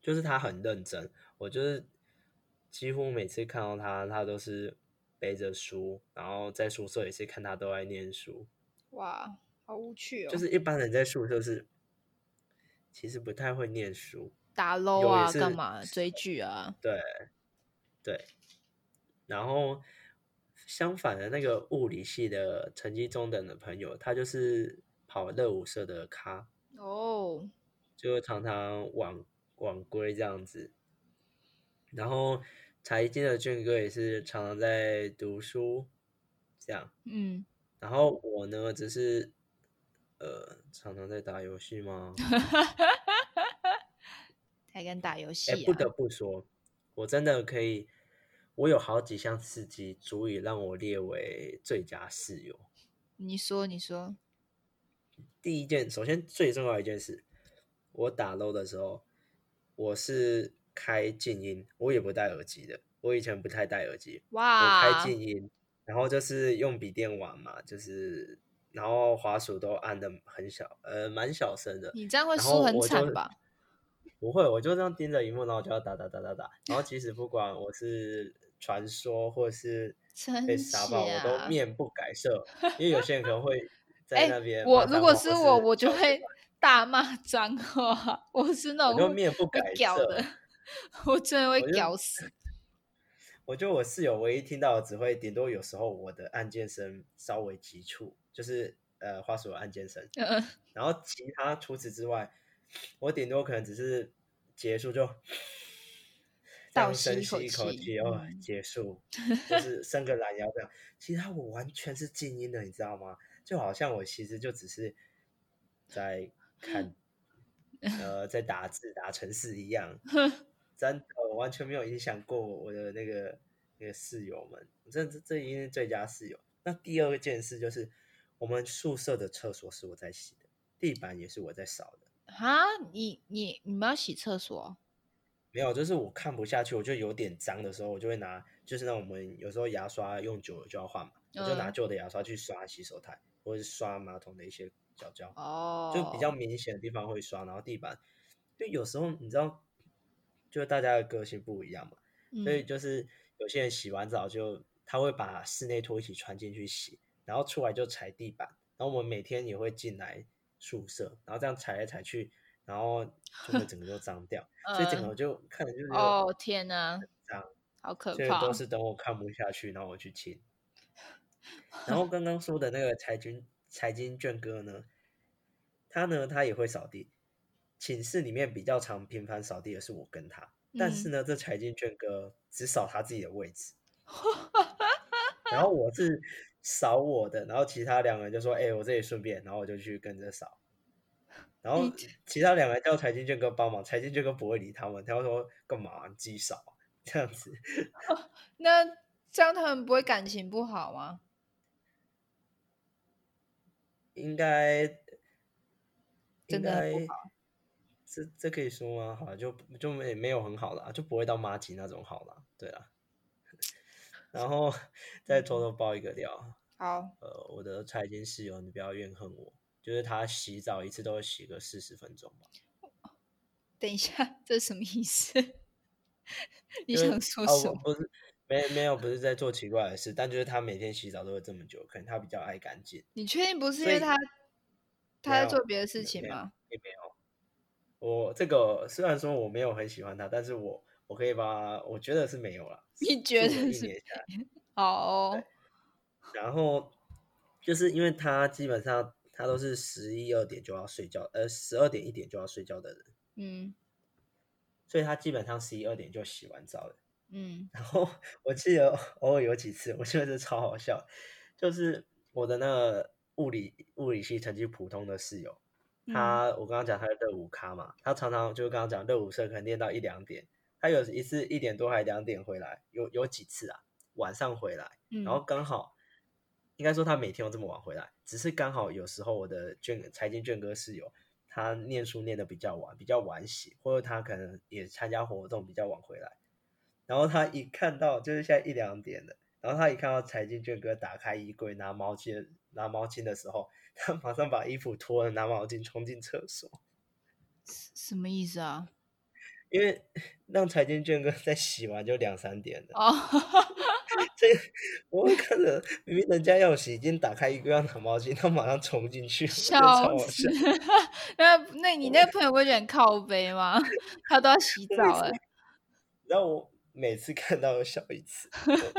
就是他很认真，我就是几乎每次看到他，他都是背着书，然后在宿舍也是看他都在念书。哇，好无趣哦！就是一般人在宿舍是其实不太会念书，打 low 啊，干嘛追剧啊？对对，然后相反的那个物理系的成绩中等的朋友，他就是跑乐舞社的咖哦，就常常晚。晚归这样子，然后财经的俊哥也是常常在读书，这样，嗯，然后我呢，只是呃，常常在打游戏吗？还敢打游戏？不得不说，我真的可以，我有好几项刺激，足以让我列为最佳室友。你说，你说，第一件，首先最重要一件事，我打 low 的时候。我是开静音，我也不戴耳机的。我以前不太戴耳机，哇！我开静音，然后就是用笔电玩嘛，就是然后滑鼠都按的很小，呃，蛮小声的。你这样会输很惨吧？不会，我就这样盯着荧幕，然后就要打打打打打。然后其实不管我是传说或是被杀爆，我都面不改色，因为有些人可能会 在那边。我如果是我，我就会。大骂脏话，我是那种面不改的，我真的会屌死。我觉得我室友唯一听到的只会顶多有时候我的按键声稍微急促，就是呃花鼠的按键声。然后其他除此之外，我顶多可能只是结束就 倒深吸一口气哦，结束，就是伸个懒腰这样。其他我完全是静音的，你知道吗？就好像我其实就只是在。看，呃，在打字打程式一样，真的完全没有影响过我的那个那个室友们，这这这已经是最佳室友。那第二件事就是，我们宿舍的厕所是我在洗的，地板也是我在扫的。哈，你你你们要洗厕所？没有，就是我看不下去，我就有点脏的时候，我就会拿，就是那我们有时候牙刷用久了就要换嘛，我就拿旧的牙刷去刷洗手台或者是刷马桶的一些。角角哦，就比较明显的地方会刷，然后地板，就有时候你知道，就大家的个性不一样嘛，所以就是有些人洗完澡就他会把室内拖一起穿进去洗，然后出来就踩地板，然后我们每天也会进来宿舍，然后这样踩来踩去，然后就会整个都脏掉，所以整个就看着就是哦天哪，脏，好可怕，都是等我看不下去，然后我去清。然后刚刚说的那个财军。财经卷哥呢，他呢，他也会扫地。寝室里面比较常频繁扫地的是我跟他，但是呢，这财经卷哥只扫他自己的位置，然后我是扫我的，然后其他两个人就说：“哎，我这里顺便。”然后我就去跟着扫。然后其他两个人叫财经卷哥帮忙，财经卷哥不会理他们，他会说：“干嘛？自己扫这样子。”那这样他们不会感情不好吗？应该真的。这这可以说吗？好，就就没没有很好了，就不会到妈吉那种好了。对了，然后 再偷偷爆一个料。好，呃，我的财经室友，你不要怨恨我，就是他洗澡一次都会洗个四十分钟吧。等一下，这什么意思？你想说什么？不是，没没有，不是在做奇怪的事，但就是他每天洗澡都会这么久，可能他比较爱干净。你确定不是因为他他在做别的事情吗？也没有。我这个虽然说我没有很喜欢他，但是我我可以把我觉得是没有了。你觉得是？好。然后就是因为他基本上他都是十一二点就要睡觉，呃，十二点一点就要睡觉的人。嗯。所以他基本上十一二点就洗完澡了。嗯。然后我记得偶尔有几次，我觉得这超好笑，就是我的那个物理物理系成绩普通的室友。他，我刚刚讲他是热舞咖嘛，他常常就刚刚讲热舞社可能练到一两点，他有一次一点多还两点回来，有有几次啊，晚上回来，然后刚好，应该说他每天都这么晚回来，只是刚好有时候我的卷财经卷哥室友，他念书念的比较晚，比较晚洗，或者他可能也参加活动比较晚回来，然后他一看到就是现在一两点了，然后他一看到财经卷哥打开衣柜拿毛巾拿毛巾的时候。他马上把衣服脱了，拿毛巾冲进厕所。什么意思啊？因为让财经卷哥再洗完就两三点了。哦，这我看着明明人家要洗，已经打开衣柜要拿毛巾，他马上冲进去，笑死！那那你那个朋友会觉得靠背吗？他都要洗 澡了。然后我每次看到都笑一次，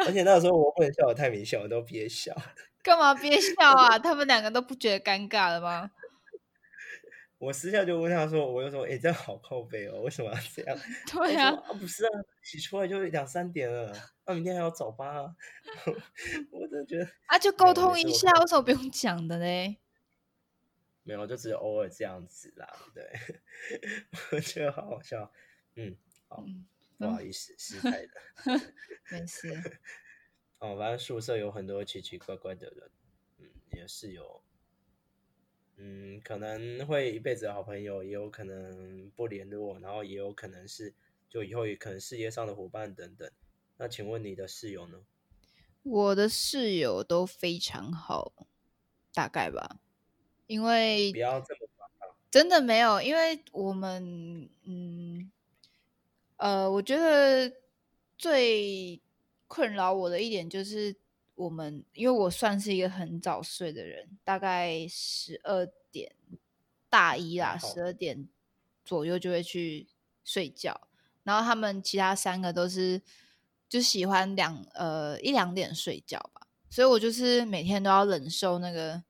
而且那时候我不能笑的太明显，我都憋笑。干嘛憋笑啊？他们两个都不觉得尴尬了吗？我私下就问他说：“我就说，哎，这样好靠背哦，为什么要这样？”对呀，啊，不是啊，洗出来就两三点了，那明天还要早八啊！我真的觉得啊，就沟通一下，为什么不用讲的呢？没有，就只有偶尔这样子啦。对，我觉得好好笑。嗯，好，不好意思，失态的，没事。哦，反正宿舍有很多奇奇怪怪的人，嗯，也是有，嗯，可能会一辈子的好朋友，也有可能不联络，然后也有可能是就以后也可能事业上的伙伴等等。那请问你的室友呢？我的室友都非常好，大概吧，因为不要这么真的没有，因为我们，嗯，呃，我觉得最。困扰我的一点就是，我们因为我算是一个很早睡的人，大概十二点大一啦，十二点左右就会去睡觉。然后他们其他三个都是就喜欢两呃一两点睡觉吧，所以我就是每天都要忍受那个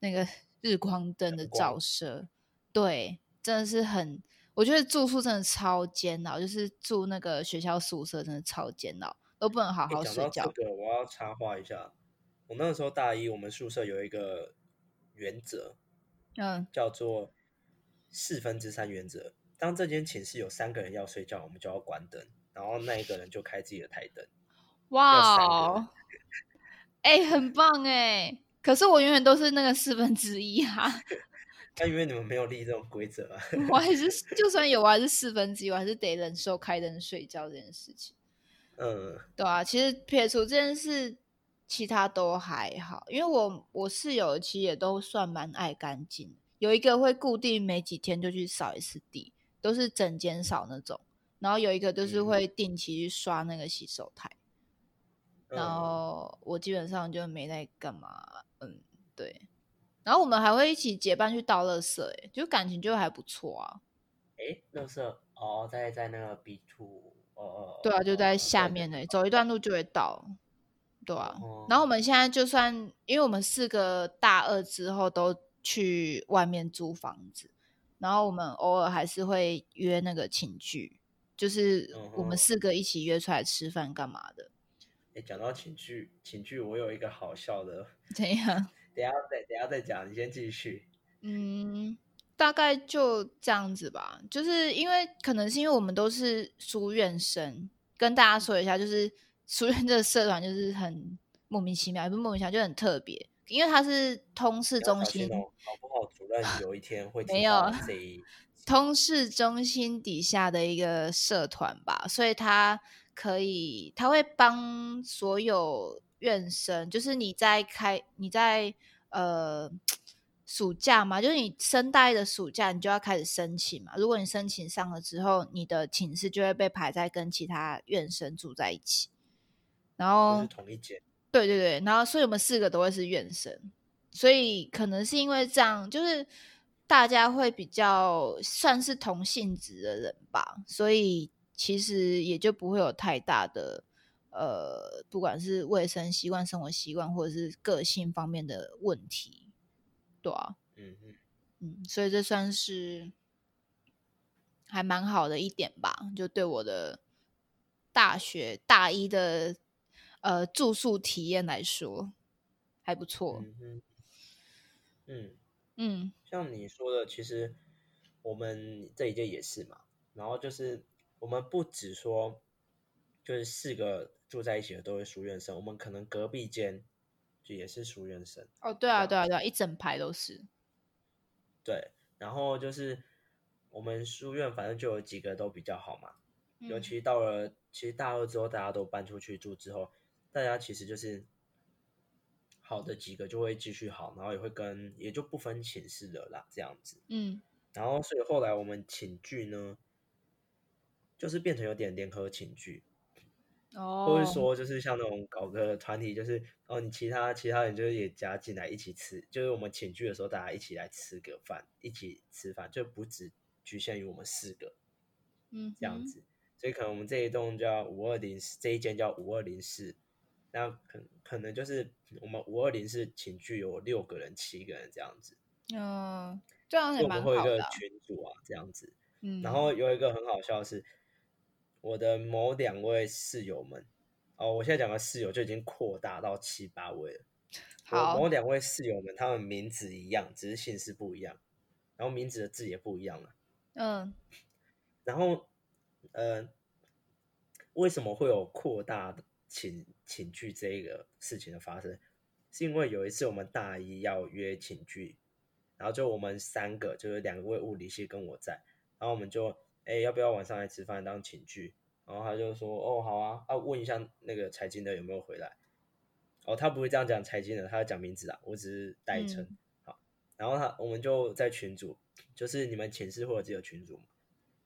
那个 日光灯的照射。对，真的是很，我觉得住宿真的超煎熬，就是住那个学校宿舍真的超煎熬。都不能好好睡觉。这个我要插话一下，我那个时候大一，我们宿舍有一个原则，嗯，叫做四分之三原则。当这间寝室有三个人要睡觉，我们就要关灯，然后那一个人就开自己的台灯。哇，哎，很棒哎！可是我永远都是那个四分之一啊。那因为你们没有立这种规则啊。我还是就算有，我还是四分之一，我还是得忍受开灯睡觉这件事情。嗯，对啊，其实撇除这件事，其他都还好。因为我我室友其实也都算蛮爱干净，有一个会固定每几天就去扫一次地，都是整间扫那种。然后有一个就是会定期去刷那个洗手台。然后我基本上就没在干嘛，嗯，对。然后我们还会一起结伴去倒垃圾，哎，就感情就还不错啊。哎，垃圾哦，在在那个 B two。哦对啊，就在下面呢，走一段路就会到，对啊。然后我们现在就算，因为我们四个大二之后都去外面租房子，然后我们偶尔还是会约那个寝具，就是我们四个一起约出来吃饭干嘛的。哎，讲到寝具，寝具我有一个好笑的，怎样？等下再等下再讲，你先继续。嗯。大概就这样子吧，就是因为可能是因为我们都是书院生，跟大家说一下，就是书院这个社团就是很莫名其妙，也不是莫名其妙，就很特别。因为它是通识中心，搞不好主任有一天会 没有通识中心底下的一个社团吧，所以他可以，他会帮所有院生，就是你在开你在呃暑假嘛，就是你升大一的暑假，你就要开始申请嘛。如果你申请上了之后，你的寝室就会被排在跟其他院生住在一起，然后是同一间，对对对，然后所以我们四个都会是院生，所以可能是因为这样，就是大家会比较算是同性质的人吧，所以其实也就不会有太大的呃，不管是卫生习惯、生活习惯，或者是个性方面的问题，对啊，嗯嗯，嗯，所以这算是还蛮好的一点吧，就对我的大学大一的呃住宿体验来说还不错。嗯嗯嗯，嗯像你说的，其实我们这一届也是嘛。然后就是我们不止说，就是四个住在一起的都是书院生，我们可能隔壁间就也是书院生。哦，对啊，对啊，对啊，一整排都是。对，然后就是我们书院反正就有几个都比较好嘛，尤嗯其到了其实大二之后，大家都搬出去住之后，大家其实就是好的几个就会继续好，然后也会跟也就不分寝室的啦，这样子。嗯然后所以后来我们寝具呢，就是变成有点联合寝具，哦，或者说就是像那种搞个团体，就是哦你其他其他人就是也加进来一起吃，就是我们请聚的时候大家一起来吃个饭，一起吃饭，就不只局限于我们四个嗯这样子。所以可能我们这一栋叫五二零四，这一间叫五二零四，那可可能就是我们五二零四寝具有六个人、七个人这样子，嗯，这样也就我们会有一个。群组啊这样子。嗯，然后有一个很好笑的是，我的某两位室友们，哦，我现在讲的室友就已经扩大到七八位了。我好某两位室友们，他们名字一样，只是姓氏不一样，然后名字的字也不一样了。嗯然后，呃，为什么会有扩大的寝寝具这个事情的发生？是因为有一次我们大一要约寝具，然后就我们三个，就是两位物理系跟我在，然后我们就，哎，要不要晚上来吃饭当寝具？然后他就说，哦，好啊，啊，问一下那个财经的有没有回来。哦，他不会这样讲财经的，他要讲名字啊，我只是代称。嗯好，然后他我们就在群组，就是你们寝室或者自己的群组嘛，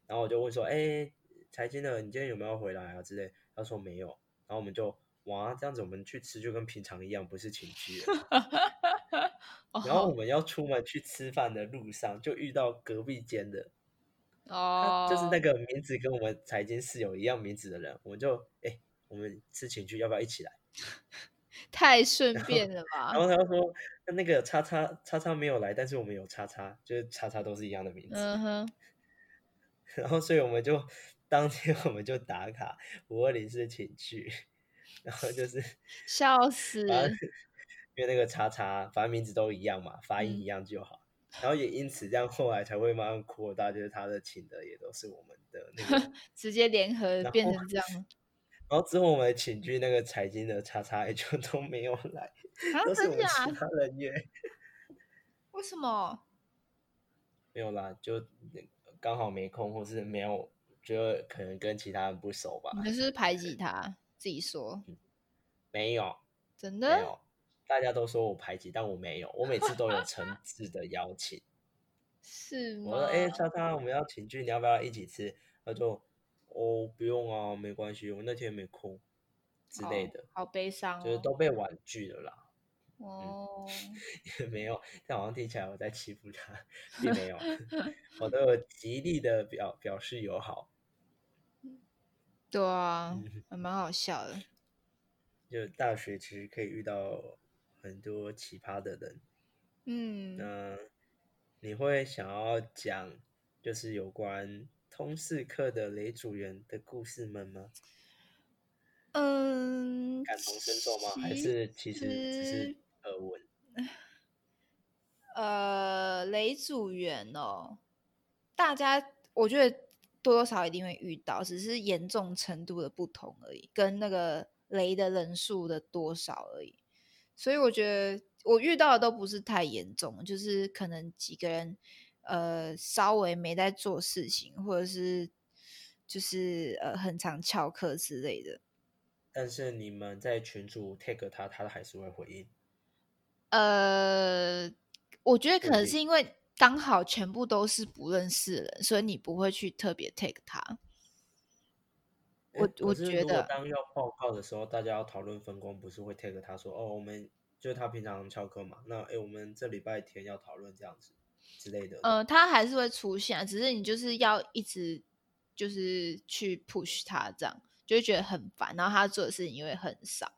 然后我就问说，哎，财经的，你今天有没有回来啊之类？他说没有，然后我们就哇，这样子我们去吃就跟平常一样，不是寝具了。然后我哦们要出门去吃饭的路上，就遇到隔壁间的，哦，就是那个名字跟我们财经室友一样名字的人，我们就哎，我们吃情趣要不要一起来？太顺便了吧然？后他就说，那那个叉叉叉叉没有来，但是我们有叉叉，就是叉叉都是一样的名字。嗯哼，然后所以我们就当天我们就打卡五二零是寝具，然后就是笑死。因为那个叉叉，反正名字都一样嘛，发音嗯一样就好。然后也因此这样，后来才会慢慢扩大，就是他的请的也都是我们的那个。直接联合变成这样 然后之后我们的寝具那个财经的叉叉也就都没有来，啊？都是我们其？他人约。为什么？没有啦，就刚好没空，或是没有，就可能跟其他人不熟吧你。是是排挤他？自己说，没有，真的？有，大家都说我排挤，但我没有，我每次都有诚 挚的邀请。是吗？我说，哎、莎莎，我们要请剧，你要不要一起吃？他就，哦，不用啊，没关系，我那天没空之类的，好，好悲伤哦。就是都被婉拒了啦。哦，也没有，但好像听起来我在欺负他，并没有，我都有极力的表表示友好。对啊嗯，还蛮好笑的。就大学其实可以遇到很多奇葩的人。嗯，那你会想要讲就是有关通识课的雷主员的故事们吗？嗯，感同身受吗？还是其实只是耳闻？呃，雷主员哦，大家我觉得多多少少一定会遇到，只是严重程度的不同而已，跟那个雷的人数的多少而已。所以我觉得我遇到的都不是太严重，就是可能几个人呃稍微没在做事情，或者是就是呃很常翘课之类的。但是你们在群主 take 他，他还是会回应。呃，我觉得可能是因为刚好全部都是不认识的人，所以你不会去特别 take 他。我我觉得当要报告的时候，大家要讨论分工，不是会 take 他说哦，我们就是他平常翘课嘛，那诶，我们这礼拜天要讨论这样子之类的。呃，他还是会出现啊，只是你就是要一直就是去 push 他，这样就会觉得很烦，然后他做的事情也会很少，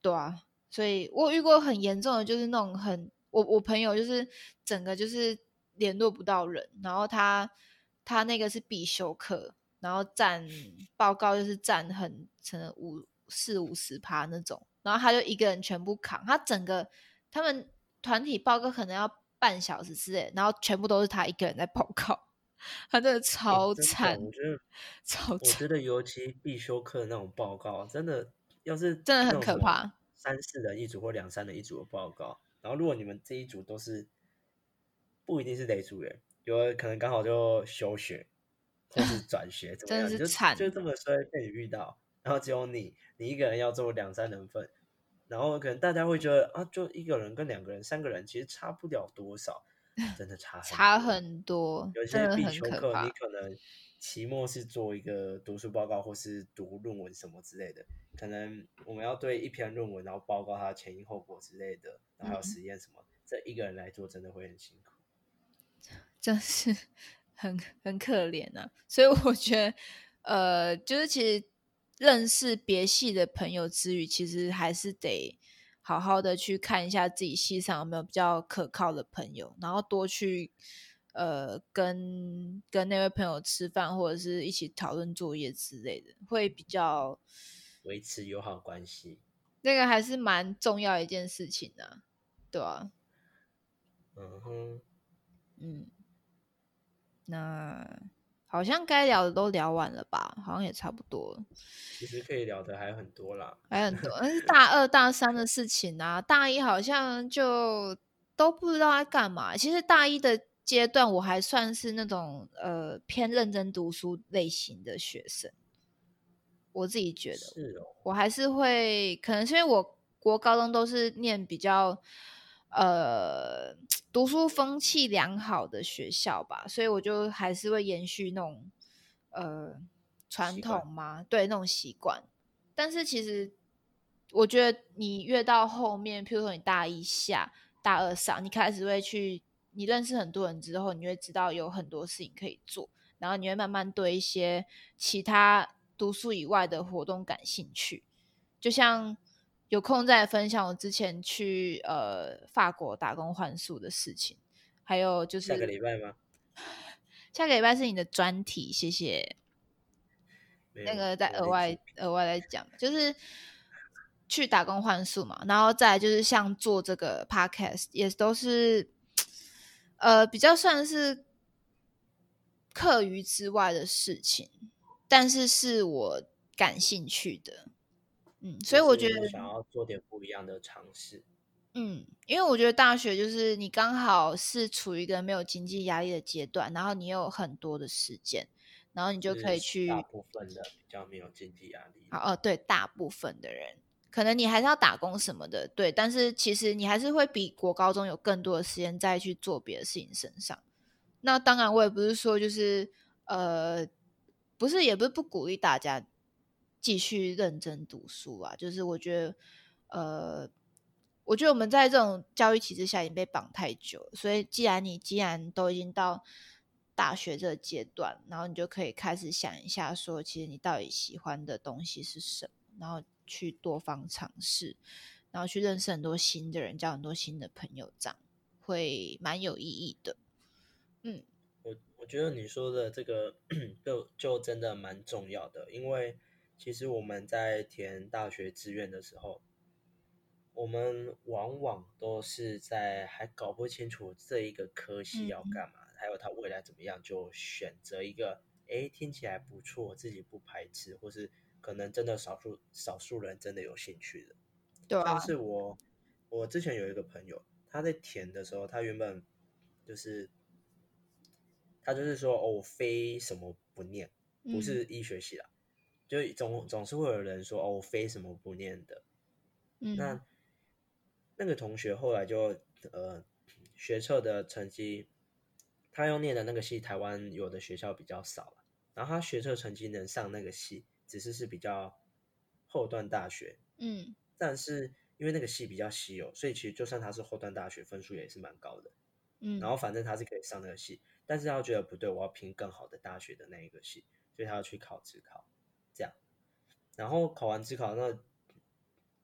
对啊，所以我遇过很严重的，就是那种很我我朋友就是整个就是联络不到人，然后他他那个是必修课，然后占报告就是占很可能五四五十趴那种，然后他就一个人全部扛，他整个他们团体报告可能要半小时之类，然后全部都是他一个人在报告，他真的超真的惨，我觉得超我，觉得尤其必修课那种报告，真的要是真的很可怕。三四人一组或两三人一组的报告，然后如果你们这一组都是不一定是雷组员，有可能刚好就休学或是转学，怎么样？你就是惨就这么衰被你遇到，然后只有你你一个人要做两三人份，然后可能大家会觉得啊，就一个人跟两个人、三个人其实差不了多少，真的差很差多很多，有些必修课，你。可能期末是做一个读书报告，或是读论文什么之类的。可能我们要对一篇论文，然后报告它的前因后果之类的，然后还有嗯实验什么，这一个人来做真的会很辛苦。真是很 很可怜啊。所以我觉得，呃，就是其实认识别系的朋友之余，其实还是得好好的去看一下自己系上有没有比较可靠的朋友，然后多去呃跟跟那位朋友吃饭，或者是一起讨论作业之类的，会比较维持友好关系，那个还是蛮重要一件事情的、对啊，嗯哼，嗯，那好像该聊的都聊完了吧？好像也差不多了，其实可以聊的还很多啦。还有很多，但是大二大三的事情啊，大一好像就都不知道在干嘛。其实大一的阶段，我还算是那种呃偏认真读书类型的学生，我自己觉得，是哦，我还是会，可能是因为我国高中都是念比较呃读书风气良好的学校吧，所以我就还是会延续那种呃传统嘛，对那种习惯。但是其实我觉得你越到后面，譬如说你大一下、大二上，你开始会去，你认识很多人之后，你会知道有很多事情可以做，然后你会慢慢对一些其他读书以外的活动感兴趣。就像有空再分享我之前去呃法国打工换宿的事情，还有就是下个礼拜吗？下个礼拜是你的专题，谢谢。那个再额外额外来讲，就是去打工换宿嘛，然后再就是像做这个 podcast，也都是呃比较算是课余之外的事情，但是是我感兴趣的，嗯，所以我觉得就是想要做点不一样的尝试。嗯，因为我觉得大学就是你刚好是处于一个没有经济压力的阶段，然后你有很多的时间，然后你就可以去大部分的比较没有经济压力。啊，哦，对，大部分的人，可能你还是要打工什么的，对，但是其实你还是会比国高中有更多的时间再去做别的事情身上。那当然，我也不是说就是呃，不是，也不是不鼓励大家继续认真读书啊，就是我觉得呃，我觉得我们在这种教育体制下已经被绑太久，所以既然你既然都已经到大学这个阶段，然后你就可以开始想一下，说其实你到底喜欢的东西是什么，然后去多方尝试，然后去认识很多新的人，交很多新的朋友，这样会蛮有意义的。嗯我我觉得你说的这个 就就真的蛮重要的，因为其实我们在填大学志愿的时候，我们往往都是在还搞不清楚这一个科系要嗯干嘛，还有它未来怎么样，就选择一个诶听起来不错，自己不排斥，或是可能真的少数少数人真的有兴趣的，对啊像，是我，我之前有一个朋友，他在填的时候，他原本就是他就是说哦，我非什么不念，不嗯。是医学系啦，就总总是会有人说哦，我非什么不念的。嗯那那个同学后来就呃学测的成绩，他要念的那个系，台湾有的学校比较少了，然后他学测成绩能上那个系，只是是比较后段大学，嗯但是因为那个系比较稀有，所以其实就算他是后段大学，分数也是蛮高的。嗯，然后反正他是可以上那个系，但是他觉得不对，我要拼更好的大学的那一个系，所以他要去考职考，这样。然后考完职考，那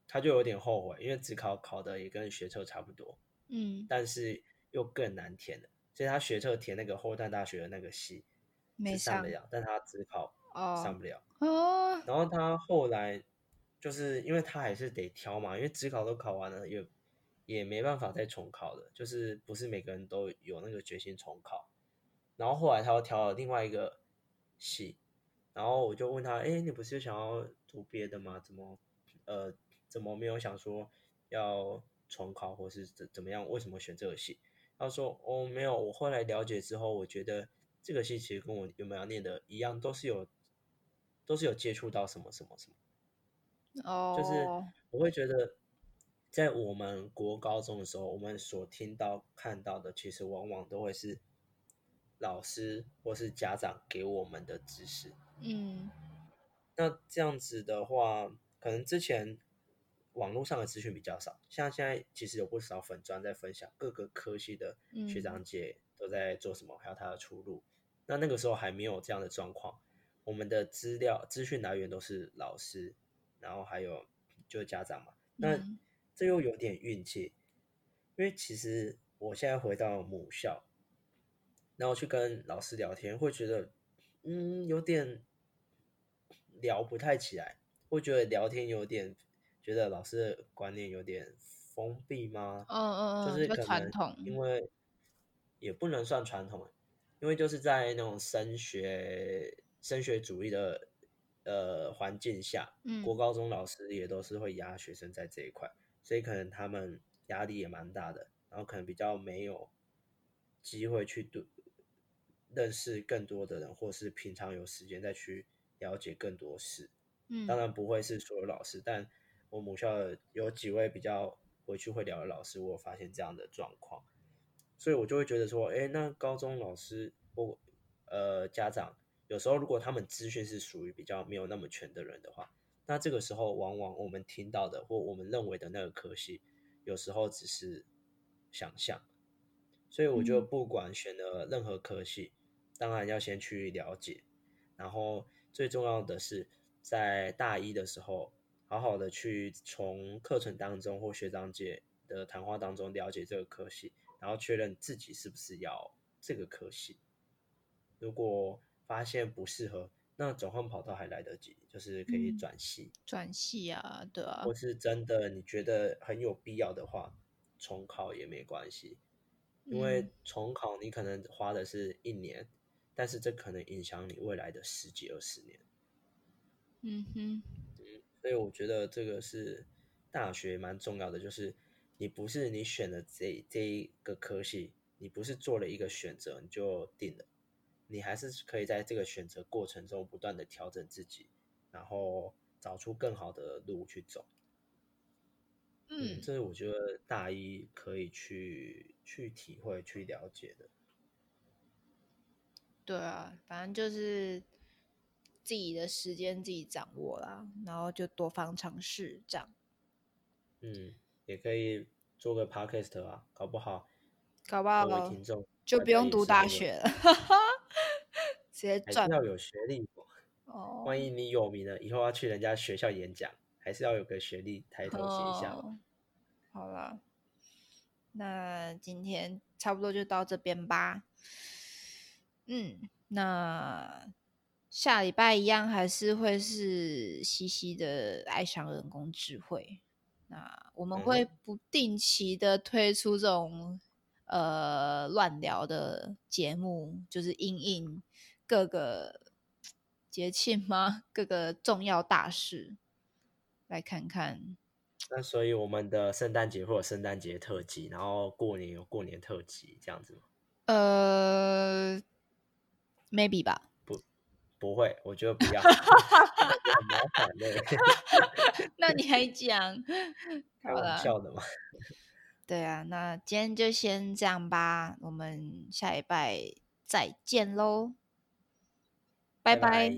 他就有点后悔，因为职考考的也跟学测差不多，嗯但是又更难填了，所以他学测填那个后段大学的那个系没上得了，但他职考上哦不了。哦，然后他后来就是因为他还是得挑嘛，因为职考都考完了，也也没办法再重考了，就是不是每个人都有那个决心重考。然后后来他又挑了另外一个系，然后我就问他，哎，你不是想要读别的吗？怎么呃怎么没有想说要重考或是怎怎么样？为什么选这个系？他说哦没有，我后来了解之后，我觉得这个系其实跟我原本要念的一样，都是有都是有接触到什么什么什么。哦，就是我会觉得，在我们国高中的时候，我们所听到、看到的，其实往往都会是老师或是家长给我们的知识。嗯那这样子的话，可能之前网络上的资讯比较少，像现在其实有不少粉专在分享各个科系的学嗯长姐都在做什么，还有他的出路。那那个时候还没有这样的状况，我们的资料资讯来源都是老师，然后还有就是家长嘛。那嗯这又有点运气，因为其实我现在回到母校，然后去跟老师聊天，会觉得嗯有点聊不太起来，会觉得聊天有点觉得老师的观念有点封闭吗？嗯嗯嗯，就就是可能传统，因为也不能算传统，因为就是在那种升学升学主义的呃环境下，嗯国高中老师也都是会压学生在这一块，所以可能他们压力也蛮大的，然后可能比较没有机会去读认识更多的人，或是平常有时间再去了解更多事。嗯，当然不会是所有老师，但我母校的有几位比较回去会聊的老师，我有发现这样的状况，所以我就会觉得说，哎，那高中老师或呃家长，有时候如果他们资讯是属于比较没有那么全的人的话，那这个时候往往我们听到的或我们认为的那个科系，有时候只是想象，所以我觉得嗯。不管选了任何科系，当然要先去了解，然后最重要的是在大一的时候，好好的去从课程当中或学长姐的谈话当中了解这个科系，然后确认自己是不是要这个科系。如果发现不适合，那转换跑道还来得及，就是可以嗯转系，转系啊，对啊或，是真的你觉得很有必要的话，重考也没关系。因为嗯重考你可能花的是一年，但是这可能影响你未来的十几二十年。嗯哼，所以我觉得这个是大学蛮重要的，就是你不是你选的这这一个科系，你不是做了一个选择你就定了，你还是可以在这个选择过程中不断的调整自己，然后找出更好的路去走。嗯这是我觉得大一可以去去体会、去了解的。对啊，反正就是自己的时间自己掌握啦，然后就多方尝试这样，嗯，也可以做个 podcast 啊，搞不好搞不好听众就不用读大学了，直接赚还是要有学历。哦。万一你有名了，以后要去人家学校演讲，还是要有个学历抬头写一下。哦好了，那今天差不多就到这边吧。嗯，那下礼拜一样还是会是西西的爱上人工智慧。那我们嗯会不定期的推出这种呃乱聊的节目，就是因应各个节庆吗？各个重要大事，来看看那所以我们的圣诞节会有圣诞节特辑，然后过年有过年特辑，这样子吗？呃，maybe 吧。不不会，我觉得不要，很麻烦的。那你还讲？开玩笑的嘛。对啊，那今天就先这样吧，我们下一拜再见喽，拜拜。